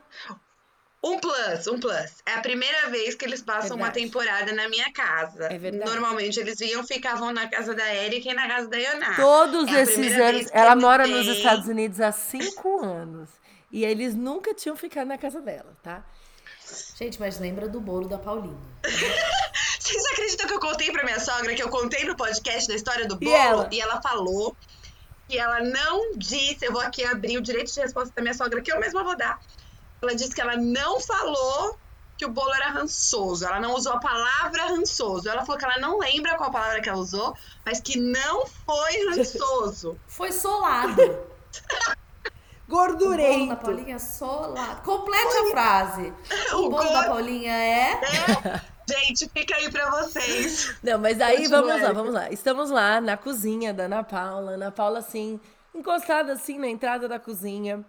Um plus, um plus. É a primeira vez que eles passam uma Verdade. temporada na minha casa. É verdade. Normalmente eles vinham, ficavam na casa da Erika e na casa da Ioná. Todos É esses anos. Ela mora nos. Estados Unidos há cinco anos. E eles nunca tinham ficado na casa dela, tá? Gente, mas lembra do bolo da Paulinha. Vocês acreditam que eu contei pra minha sogra, que eu contei no podcast da história do E bolo? ela? E ela falou que ela não disse, eu vou aqui abrir o direito de resposta da minha sogra, que eu mesma vou dar. Ela disse que ela não falou que o bolo era rançoso. Ela não usou a palavra rançoso. Ela falou que ela não lembra qual palavra que ela usou, mas que não foi rançoso. Foi solado. Gordurento. O bolo da Paulinha é solado. Complete a frase. O, o bolo da Paulinha é... é... Gente, fica aí pra vocês. Não, mas aí vamos lá, vamos lá. Estamos lá na cozinha da Ana Paula. Ana Paula, assim, encostada assim na entrada da cozinha.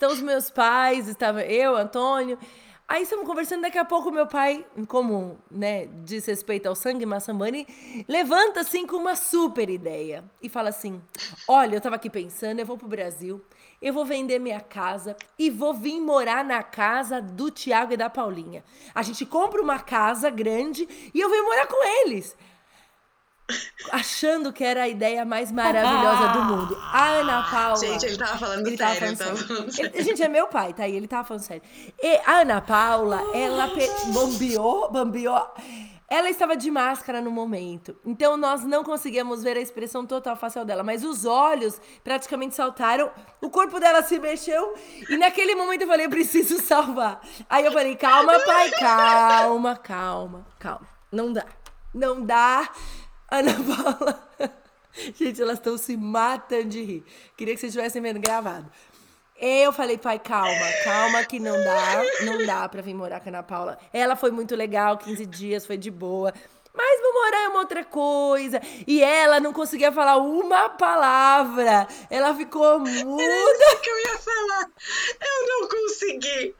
Estão os meus pais, estava eu, Antônio. Aí estamos conversando, daqui a pouco meu pai, comum, né, diz respeito ao sangue Massamani, levanta assim com uma super ideia e fala assim: "Olha, eu estava aqui pensando, eu vou pro Brasil, eu vou vender minha casa e vou vir morar na casa do Tiago e da Paulinha. A gente compra uma casa grande e eu venho morar com eles." Achando que era a ideia mais maravilhosa do mundo. A Ana Paula. Gente, ele tava falando ele sério. Tava falando sério. Ele, gente, é meu pai, tá aí, ele tava falando sério. E a Ana Paula, ela bambiou, bambiou. Ela estava de máscara no momento, então nós não conseguíamos ver a expressão total facial dela, mas os olhos praticamente saltaram, o corpo dela se mexeu e naquele momento eu falei, eu preciso salvar. Aí eu falei, calma, pai, calma, calma, calma. Não dá, não dá. Ana Paula. Gente, elas estão se matando de rir. Queria que vocês tivessem vendo gravado. Eu falei, pai, calma, calma que não dá, não dá pra vir morar com a Ana Paula. Ela foi muito legal, 15 dias, foi de boa. Mas vou morar é uma outra coisa. E ela não conseguia falar uma palavra. Ela ficou muda. Era que eu ia falar. Eu não consegui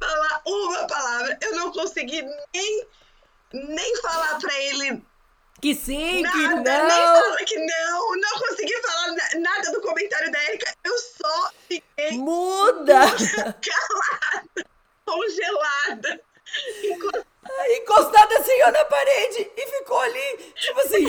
falar uma palavra. Eu não consegui nem, nem falar pra ele que sim, nada, que não. Nem que não, não consegui falar nada do comentário da Erika. Eu só fiquei. Muda! Calada, congelada. Encostada assim ó, na parede e ficou ali, tipo assim.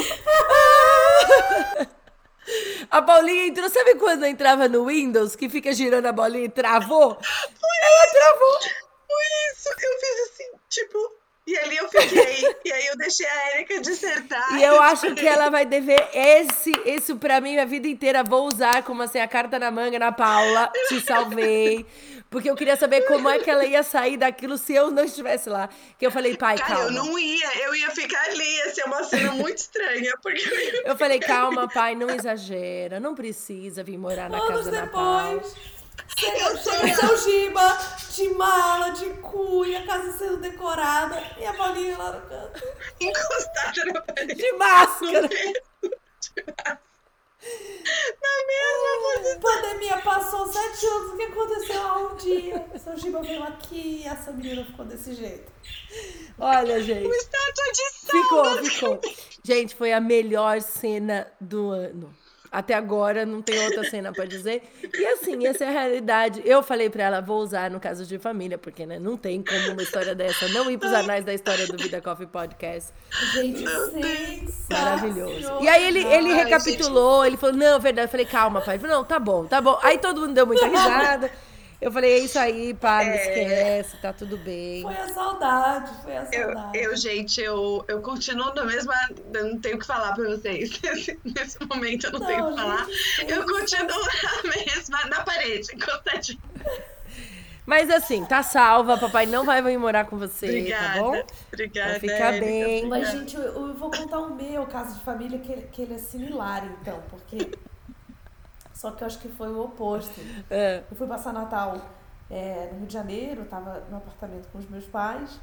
A Paulinha entrou, sabe quando entrava no Windows que fica girando a bolinha e travou? Ela travou. Foi isso. Eu fiz assim, tipo, e ali eu fiquei, e aí eu deixei a Erika dissertar. E eu acho que ela vai dever esse, isso pra mim a vida inteira. Vou usar como assim, a carta na manga na Paula, te salvei. Porque eu queria saber como é que ela ia sair daquilo se eu não estivesse lá. Que eu falei, pai, Cara, calma. eu não ia, eu ia ficar ali, ia ser uma cena muito estranha. Porque eu, ia... eu falei, calma, pai, não exagera, não precisa vir morar na Anos casa depois. da Paula. Seu Giba, de mala, de cuia, casa sendo decorada e a bolinha lá no canto. Encostada na parede. De máscara. Na mesma. Pandemia passou sete anos, o que aconteceu há um dia? Seu Giba veio aqui e essa menina ficou desse jeito. Olha, gente. Uma estátua de sal. Ficou, ficou. Gente, foi a melhor cena do ano. Até agora não tem outra cena para dizer. E assim, essa é a realidade. Eu falei para ela, vou usar no caso de família, porque né, não tem como uma história dessa não ir pros anais da história do Vida Coffee Podcast. Gente, Maravilhoso. E aí ele, ele recapitulou, ele falou, não, verdade. Eu falei, calma, pai. falei, não, tá bom, tá bom. Aí todo mundo deu muita risada. Eu falei, é isso aí, pá, não é... esquece, tá tudo bem. Foi a saudade, foi a saudade. Eu, eu gente, eu, eu continuo na mesma. Eu não tenho o que falar pra vocês. Nesse, momento eu não, não tenho o que falar. Eu continuo na mesma, na parede, encostadinha. Mas assim, tá salva, papai não vai vir morar com você, obrigada, tá bom? Obrigada. Então fica bem. Mas, gente, eu, eu, vou contar o meu caso de família, que, que ele é similar, então, porque só que eu acho que foi o oposto. É. Eu fui passar Natal é, no Rio de Janeiro, eu tava no apartamento com os meus pais.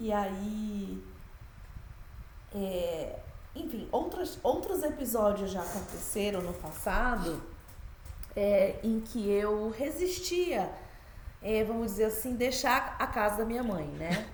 E aí. É, enfim, outros, outros episódios já aconteceram no passado é, em que eu resistia, é, vamos dizer assim, deixar a casa da minha mãe, né?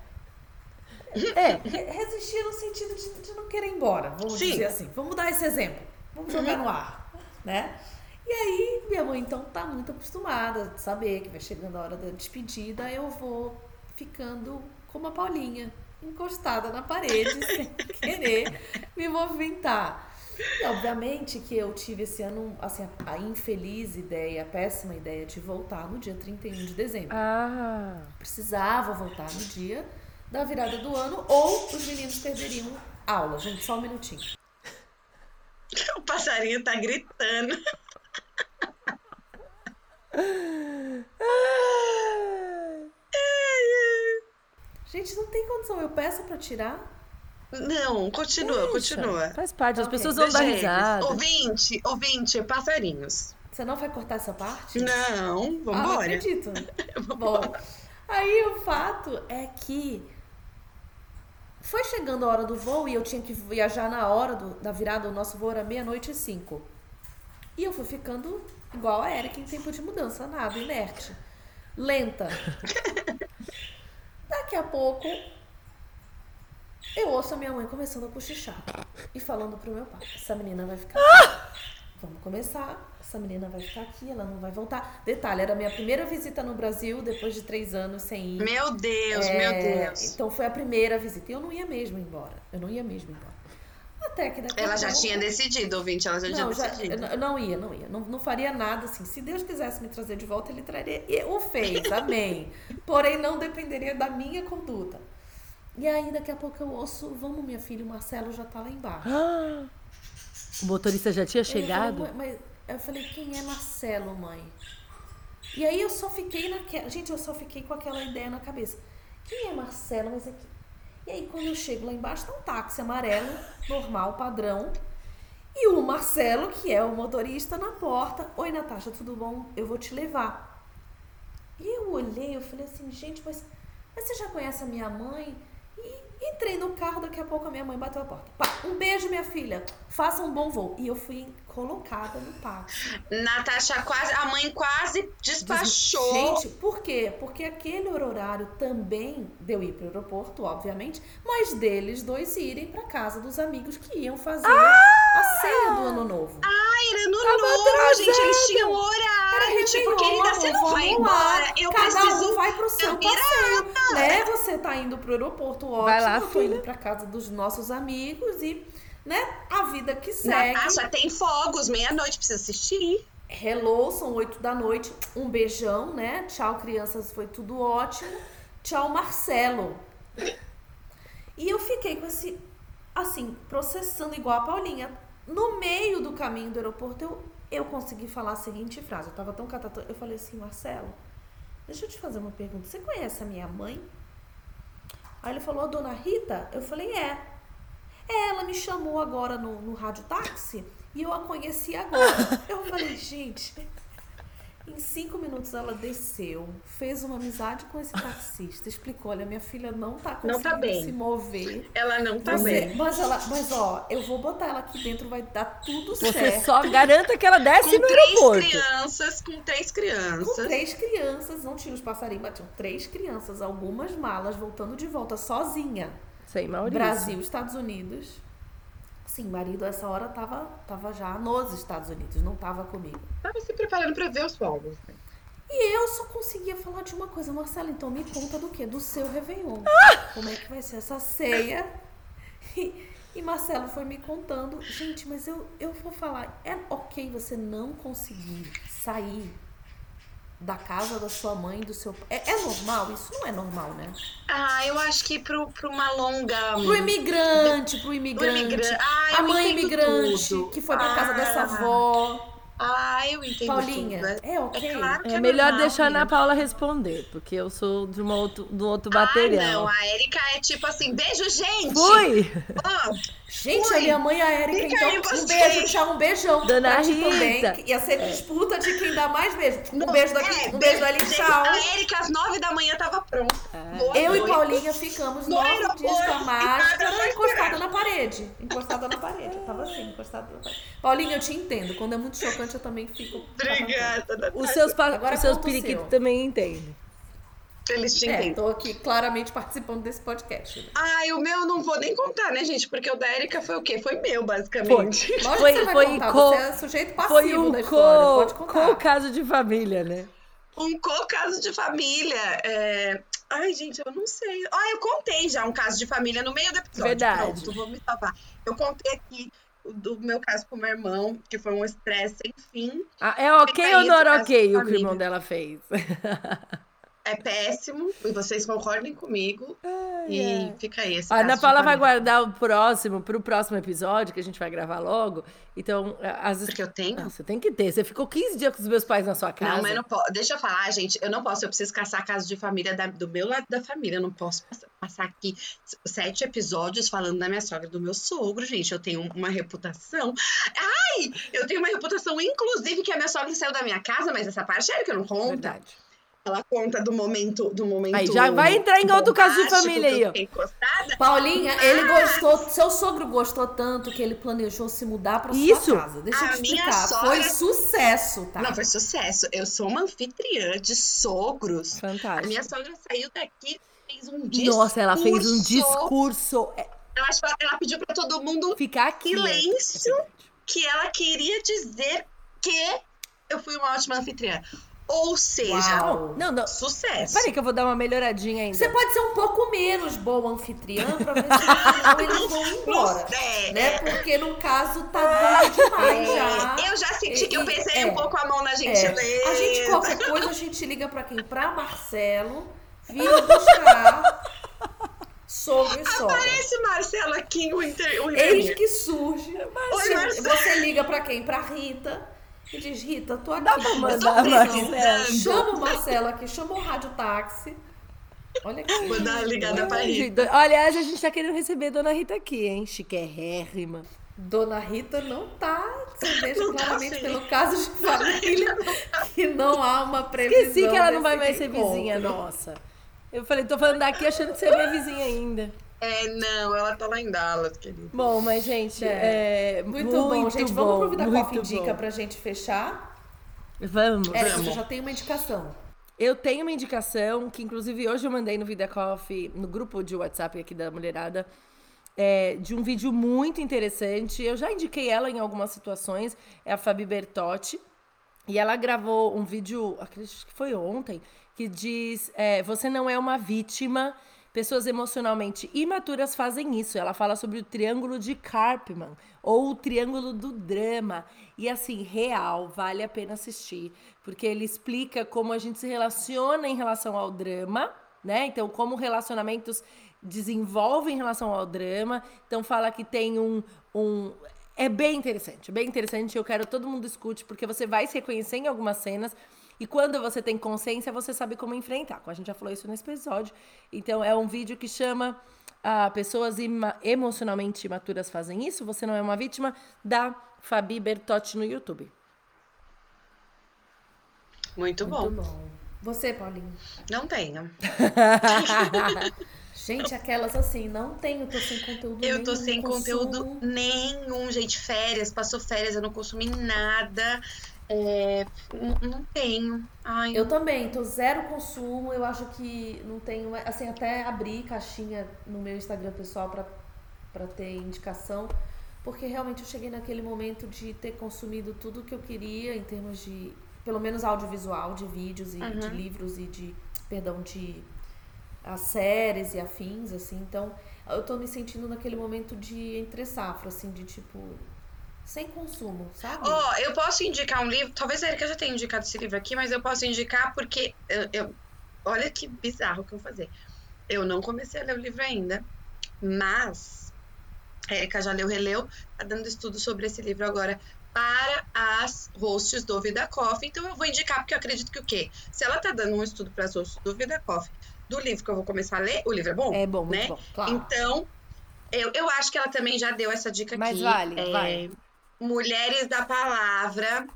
É, resistir no sentido de, de não querer ir embora, vamos Sim. dizer assim. Vamos dar esse exemplo. Vamos jogar no ar, né? E aí, minha mãe então tá muito acostumada a saber que vai chegando a hora da despedida, eu vou ficando como a Paulinha, encostada na parede, sem querer me movimentar. E obviamente que eu tive esse ano assim, a infeliz ideia, a péssima ideia de voltar no dia 31 de dezembro. Ah. Precisava voltar no dia da virada do ano ou os meninos perderiam aula. Gente, só um minutinho. O passarinho tá gritando. Gente, não tem condição. Eu peço pra tirar. Não, continua, Deixa, continua. Faz parte, as Ok. pessoas vão dar risada. Ouvinte, ouvinte, passarinhos. Você não vai cortar essa parte? Não, Ah, não vambora. acredito. Bom, aí o fato é que foi chegando a hora do voo e eu tinha que viajar na hora do- da virada. O nosso voo era meia-noite e cinco. E eu fui ficando igual a Erika em tempo de mudança, nada, inerte. Lenta. Daqui a pouco, eu ouço a minha mãe começando a cochichar e falando pro meu pai: essa menina vai ficar. Vamos começar. Essa menina vai ficar aqui, ela não vai voltar. Detalhe, era a minha primeira visita no Brasil depois de três anos sem ir. Meu Deus, É, meu Deus. Então foi a primeira visita. E eu não ia mesmo embora. Eu não ia mesmo embora. Até que daqui a Ela já pouco- tinha decidido, ouvinte, ela já não, tinha já, decidido. eu não ia, não ia. Não, não faria nada assim. Se Deus quisesse me trazer de volta, ele traria. E o fez, amém. Porém, não dependeria da minha conduta. E aí, daqui a pouco eu ouço, vamos, minha filha, o Marcelo já tá lá embaixo. O motorista já tinha Aí eu falei, chegado? "Mãe, mas eu falei, quem é Marcelo, mãe? E aí eu só fiquei naquela. Gente, eu só fiquei com aquela ideia na cabeça. Quem é Marcelo? Mas aqui. E aí, quando eu chego lá embaixo, tá um táxi amarelo, normal, padrão. E o Marcelo, que é o motorista, na porta. Oi, Natasha, tudo bom? Eu vou te levar. E eu olhei, eu falei assim, gente, mas, mas você já conhece a minha mãe? E entrei no carro, daqui a pouco a minha mãe bateu a porta. Pá, um beijo, minha filha. Faça um bom voo. E eu fui colocada no táxi. Natasha quase, a mãe quase despachou. Gente, por quê? Porque aquele horário também deu ir para o aeroporto, obviamente, mas deles dois irem para casa dos amigos que iam fazer a ceia do ano novo. Ai, era no novo, gente, eles tinham horário. Tipo, Réveillon, querida, você não vai vamos lá. embora. Eu Cada preciso. um vai pro seu eu passeio, né? Você tá indo pro aeroporto, ótimo. Vai lá, eu tô filha. indo pra casa dos nossos amigos e, né, a vida que segue. Natasha tem fogos, meia-noite, precisa assistir. Hello, são oito da noite. Um beijão, né? Tchau, crianças, foi tudo ótimo. Tchau, Marcelo. E eu fiquei com esse, assim, processando igual a Paulinha. No meio do caminho do aeroporto, eu, eu consegui falar a seguinte frase. Eu tava tão catatô. Eu falei assim, Marcelo, deixa eu te fazer uma pergunta. Você conhece a minha mãe? Aí ele falou, a dona Rita? Eu falei, é. Ela me chamou agora no, no rádio táxi e eu a conheci agora. Eu falei, gente, em cinco minutos ela desceu, fez uma amizade com esse taxista, explicou, olha, minha filha não tá Não conseguindo tá bem. se mover. Ela não tá Você- bem. mas, ela, mas ó, eu vou botar ela aqui dentro, vai dar tudo Você certo. só garanta que ela desce Com no três aeroporto. crianças, com três Com crianças. três crianças, não tinha os passarinhos, mas tinham três crianças, algumas malas, voltando de volta sozinha. Sem Maurício. Brasil, Estados Unidos. Sim, marido essa hora tava, tava já nos Estados Unidos, não tava comigo. Tava se preparando pra ver os fogos. E eu só conseguia falar de uma coisa, Marcela, então me conta do quê? Do seu Réveillon. Como é que vai ser essa ceia? E, e Marcelo foi me contando, gente, mas eu, eu vou falar, é ok você não conseguir sair da casa da sua mãe, do seu é, é normal? Isso não é normal, né? Ah, eu acho que pro, pro uma longa. Pro imigrante, pro imigrante. imigrante. Ah, a mãe imigrante tudo. que foi pra casa Ah. dessa avó. Ah, eu entendo. Paulinha, tudo. é ok? claro que É melhor normal, deixar a Ana gente. Paula responder, porque eu sou de uma outro, do outro Ah, material. não, a Erika é tipo assim, beijo, gente! Fui! Ó, Gente, Ui, a minha mãe, a Erika, então, um beijo, tchau, um beijão. Dona Rita. também. Ia ser disputa de quem dá mais beijo. Um não, beijo daqui, é, um beijo gente, tchau. A Erika às nove da manhã tava pronta. Boa Eu e noite. Paulinha ficamos No nove dias com a máscara encostada na parede. Encostada na parede. Eu tava assim, encostada na parede. Paulinha, eu te entendo. Quando é muito chocante, eu também fico. Obrigada. Os seus, Agora os seus periquitos seu. também entendem. Eles te É, entendem. tô aqui claramente participando desse podcast. né? Ai, o meu eu não vou nem contar, né, gente? Porque o da Erika foi o quê? Foi meu, basicamente. Lógico Foi- que você vai foi contar, co- você é sujeito passivo Foi da um história, co, pode contar. co caso de família, né? Um co-caso de família. é, Ai, gente, eu não sei. Ah, eu contei já um caso de família no meio do episódio. Verdade. Pronto, vou me salvar. Eu contei aqui do meu caso com meu irmão, que foi um estresse sem fim. Ah, é ok ou não era ok o que o irmão dela fez? é péssimo, e vocês concordem comigo. Ai, e é. fica aí esse A Ana Paula vai guardar o próximo para o próximo episódio, que a gente vai gravar logo. Então, as... Porque eu tenho? você tem que ter. Você ficou 15 dias com os meus pais na sua casa. Não, mas não posso. Deixa eu falar, gente. Eu não posso. Eu preciso caçar a casa de família da, do meu lado da família. Eu não posso passar aqui sete episódios falando da minha sogra do meu sogro, gente. Eu tenho uma reputação. Ai! Eu tenho uma reputação, inclusive, que a minha sogra saiu da minha casa, mas essa parte é que eu não conto. Verdade. Ela conta do momento, do momento. Aí já vai entrar em outro caso de família aí, ó. Paulinha, ele ah. gostou, seu sogro gostou tanto que ele planejou se mudar para sua casa. Deixa eu te explicar. Sogra... Foi sucesso, tá? Não, foi sucesso. Eu sou uma anfitriã de sogros. Fantástico. A minha sogra saiu daqui fez um discurso. Nossa, ela fez um discurso. Ela, ela pediu para todo mundo ficar aqui. Silêncio, que ela queria dizer que eu fui uma ótima anfitriã. Ou seja, Uau. não, não. sucesso. Peraí que eu vou dar uma melhoradinha ainda. Você pode ser um pouco menos boa anfitriã pra ver se no final eles vão embora. É, né? Porque no caso tá dando demais é. já. Eu já senti e, que eu pensei é, um pouco a mão na gentileza. É. A gente, qualquer coisa, a gente liga pra quem? Pra Marcelo, vir buscar sobre sogra. Aparece Marcelo aqui, o inter... O Eis que surge. Oi, Marcelo. Você liga pra quem? Pra Rita e diz, Rita, tô aqui. Dá pra mandar, Marcelo. Chama o Marcelo aqui, chama o rádio táxi. Olha aqui. Vou dar uma ligada pra Rita. Aliás, a gente tá querendo receber a Dona Rita aqui, hein? Chiquérrima. Dona Rita não tá, você veja tá claramente tá pelo caso de família que não há uma previsão. Esqueci que ela não vai mais ser vizinha nossa. Eu falei, tô falando daqui achando que você é minha vizinha ainda. É, não, ela tá lá em Dallas, querido. Bom, mas, gente, é, é muito, muito, bom. Gente, bom, vamos pro Vida Coffee Indica pra gente fechar? Vamos. É, vamos. você já tem uma indicação. Eu tenho uma indicação, que inclusive hoje eu mandei no Vida Coffee, no grupo de WhatsApp aqui da mulherada, é, de um vídeo muito interessante. Eu já indiquei ela em algumas situações, é a Fabi Bertotti. E ela gravou um vídeo, acredito que foi ontem, que diz: é, Você não é uma vítima Pessoas emocionalmente imaturas fazem isso. Ela fala sobre o triângulo de Karpman ou o triângulo do drama. E assim, real, vale a pena assistir, porque ele explica como a gente se relaciona em relação ao drama, né? Então, como relacionamentos desenvolvem em relação ao drama. Então, fala que tem um, um é bem interessante, bem interessante. Eu quero que todo mundo escute, porque você vai se reconhecer em algumas cenas. E quando você tem consciência, você sabe como enfrentar. A gente já falou isso nesse episódio. Então, é um vídeo que chama ah, Pessoas Emocionalmente Imaturas Fazem Isso. Você não é uma vítima, da Fabi Bertotti no YouTube. Muito bom. Muito bom. Você, Paulinho? Não tenho. Gente, aquelas assim, não tenho, tô sem conteúdo Eu tô sem conteúdo nenhum, gente. Férias, passou férias, eu não consumi nada. É, não, tenho. Ai. Eu também, tô zero consumo. Eu acho que não tenho. Assim, até abri caixinha no meu Instagram pessoal para ter indicação, porque realmente eu cheguei naquele momento de ter consumido tudo que eu queria em termos de, pelo menos audiovisual, de vídeos e uhum. de livros e de, perdão, de as séries e afins, assim. Então, eu tô me sentindo naquele momento de entre safra, assim, de tipo sem consumo, sabe? Ó, oh, eu posso indicar um livro, talvez a Erika já tenha indicado esse livro aqui, mas eu posso indicar porque eu, eu, olha que bizarro que eu vou fazer. Eu não comecei a ler o livro ainda, mas a Erika já leu, releu, tá dando estudo sobre esse livro agora para as hosts do Vida Coffee. Então eu vou indicar porque eu acredito que o quê? Se ela tá dando um estudo para as hosts do Vida Coffee, do livro que eu vou começar a ler, o livro é bom? É bom, né? Bom, claro. Então, eu, eu acho que ela também já deu essa dica Mas aqui. Mas vale, é, vale. Mulheres da Palavra,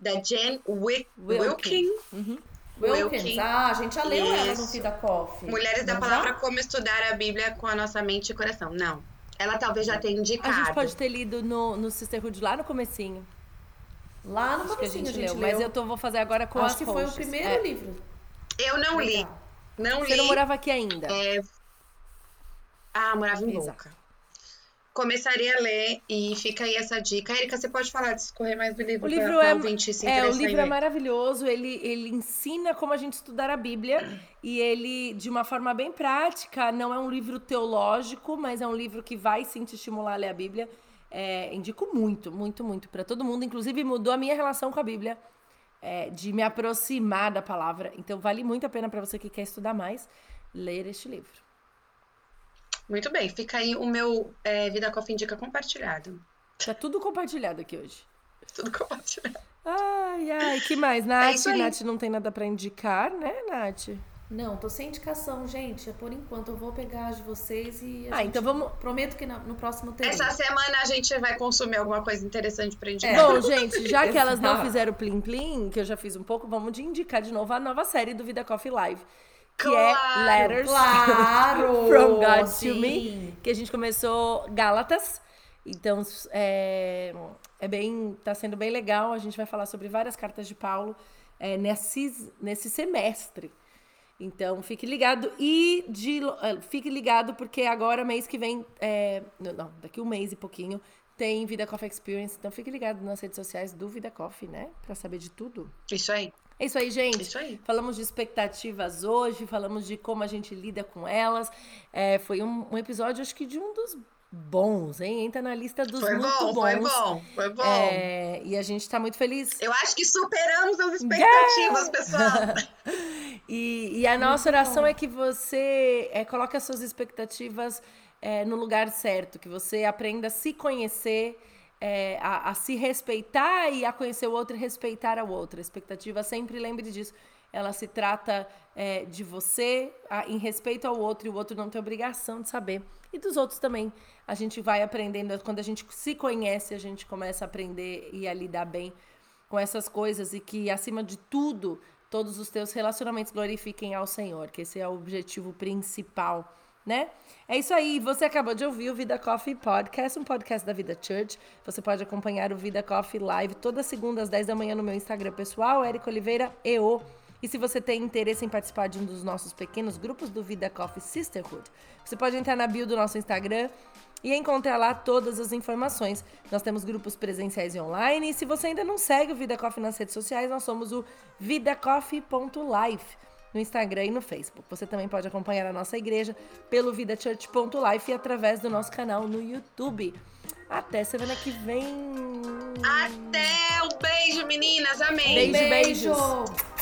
da Jen Wick, Wilkin. Uhum. Wilkins. Ah, a gente já leu Isso. ela no Fida Coffee. Mulheres da Palavra, já? como estudar a Bíblia com a nossa mente e coração. Não. Ela talvez já tenha indicado. A gente pode ter lido no, no Sisterhood lá no comecinho. Lá no comecinho a gente, a gente leu. Mas eu tô, vou fazer agora com Acho as que foi o primeiro é. livro. Eu não Legal. li. Não Você li. não morava aqui ainda? É... Ah, morava em Exato. Boca começaria a ler e fica aí essa dica. Erika, você pode falar, discorrer mais do livro? O livro é, é, o livro é maravilhoso. Ele, ele ensina como a gente estudar a Bíblia e ele, de uma forma bem prática, não é um livro teológico, mas é um livro que vai sim te estimular a ler a Bíblia. É, indico muito, muito, muito para todo mundo. Inclusive mudou a minha relação com a Bíblia. é, de me aproximar da palavra. Então, vale muito a pena para você que quer estudar mais ler este livro. Muito bem, fica aí o meu é, Vida Coffee Indica compartilhado. Tá tudo compartilhado aqui hoje. Tudo compartilhado. Ai, ai, que mais? Nath, é Nath não tem nada para indicar, né, Nath? Não, tô sem indicação, gente. É por enquanto. Eu vou pegar as de vocês e. ah, então vamos. Prometo que no, no próximo terei. Essa semana a gente vai consumir alguma coisa interessante pra indicar. É. Bom, gente, já que elas não fizeram Plim Plim, que eu já fiz um pouco, vamos de indicar de novo a nova série do Vida Coffee Live. Que é claro, é Letters claro, from God sim. to Me. Que a gente começou Gálatas. Então, é, é bem. tá sendo bem legal. A gente vai falar sobre várias cartas de Paulo é, nesse, nesse semestre. Então, fique ligado e de, uh, fique ligado porque agora, mês que vem, é, não, daqui um mês e pouquinho, tem Vida Coffee Experience. Então, fique ligado nas redes sociais do Vida Coffee, né? Pra saber de tudo. Isso aí. É isso aí, gente. Isso aí. Falamos de expectativas hoje, falamos de como a gente lida com elas. É, foi um, um episódio, acho que de um dos bons, hein? Entra na lista dos foi muito bom, bons. Foi bom, foi bom. É, e a gente tá muito feliz. Eu acho que superamos as expectativas, yeah! pessoal. e, e, a nossa oração é que você é, coloque as suas expectativas é, no lugar certo, que você aprenda a se conhecer, é, a, a, se respeitar e a conhecer o outro e respeitar ao outro. A expectativa, sempre lembre disso. Ela se trata é, de você a, em respeito ao outro e o outro não tem obrigação de saber. E dos outros também a gente vai aprendendo, quando a gente se conhece, a gente começa a aprender e a lidar bem com essas coisas e que, acima de tudo, todos os teus relacionamentos glorifiquem ao Senhor, que esse é o objetivo principal, né? É isso aí, você acabou de ouvir o Vida Coffee Podcast, um podcast da Vida Church. Você pode acompanhar o Vida Coffee Live toda segunda às 10 da manhã no meu Instagram pessoal, Érico Oliveira EO. E se você tem interesse em participar de um dos nossos pequenos grupos do Vida Coffee Sisterhood, você pode entrar na bio do nosso Instagram e encontrar lá todas as informações. Nós temos grupos presenciais e online. E se você ainda não segue o Vida Coffee nas redes sociais, nós somos o vidacoffee.life no Instagram e no Facebook. Você também pode acompanhar a nossa igreja pelo vidachurch.life e através do nosso canal no YouTube. Até semana que vem. Até! Um beijo, meninas. Amém. Beijo, beijo.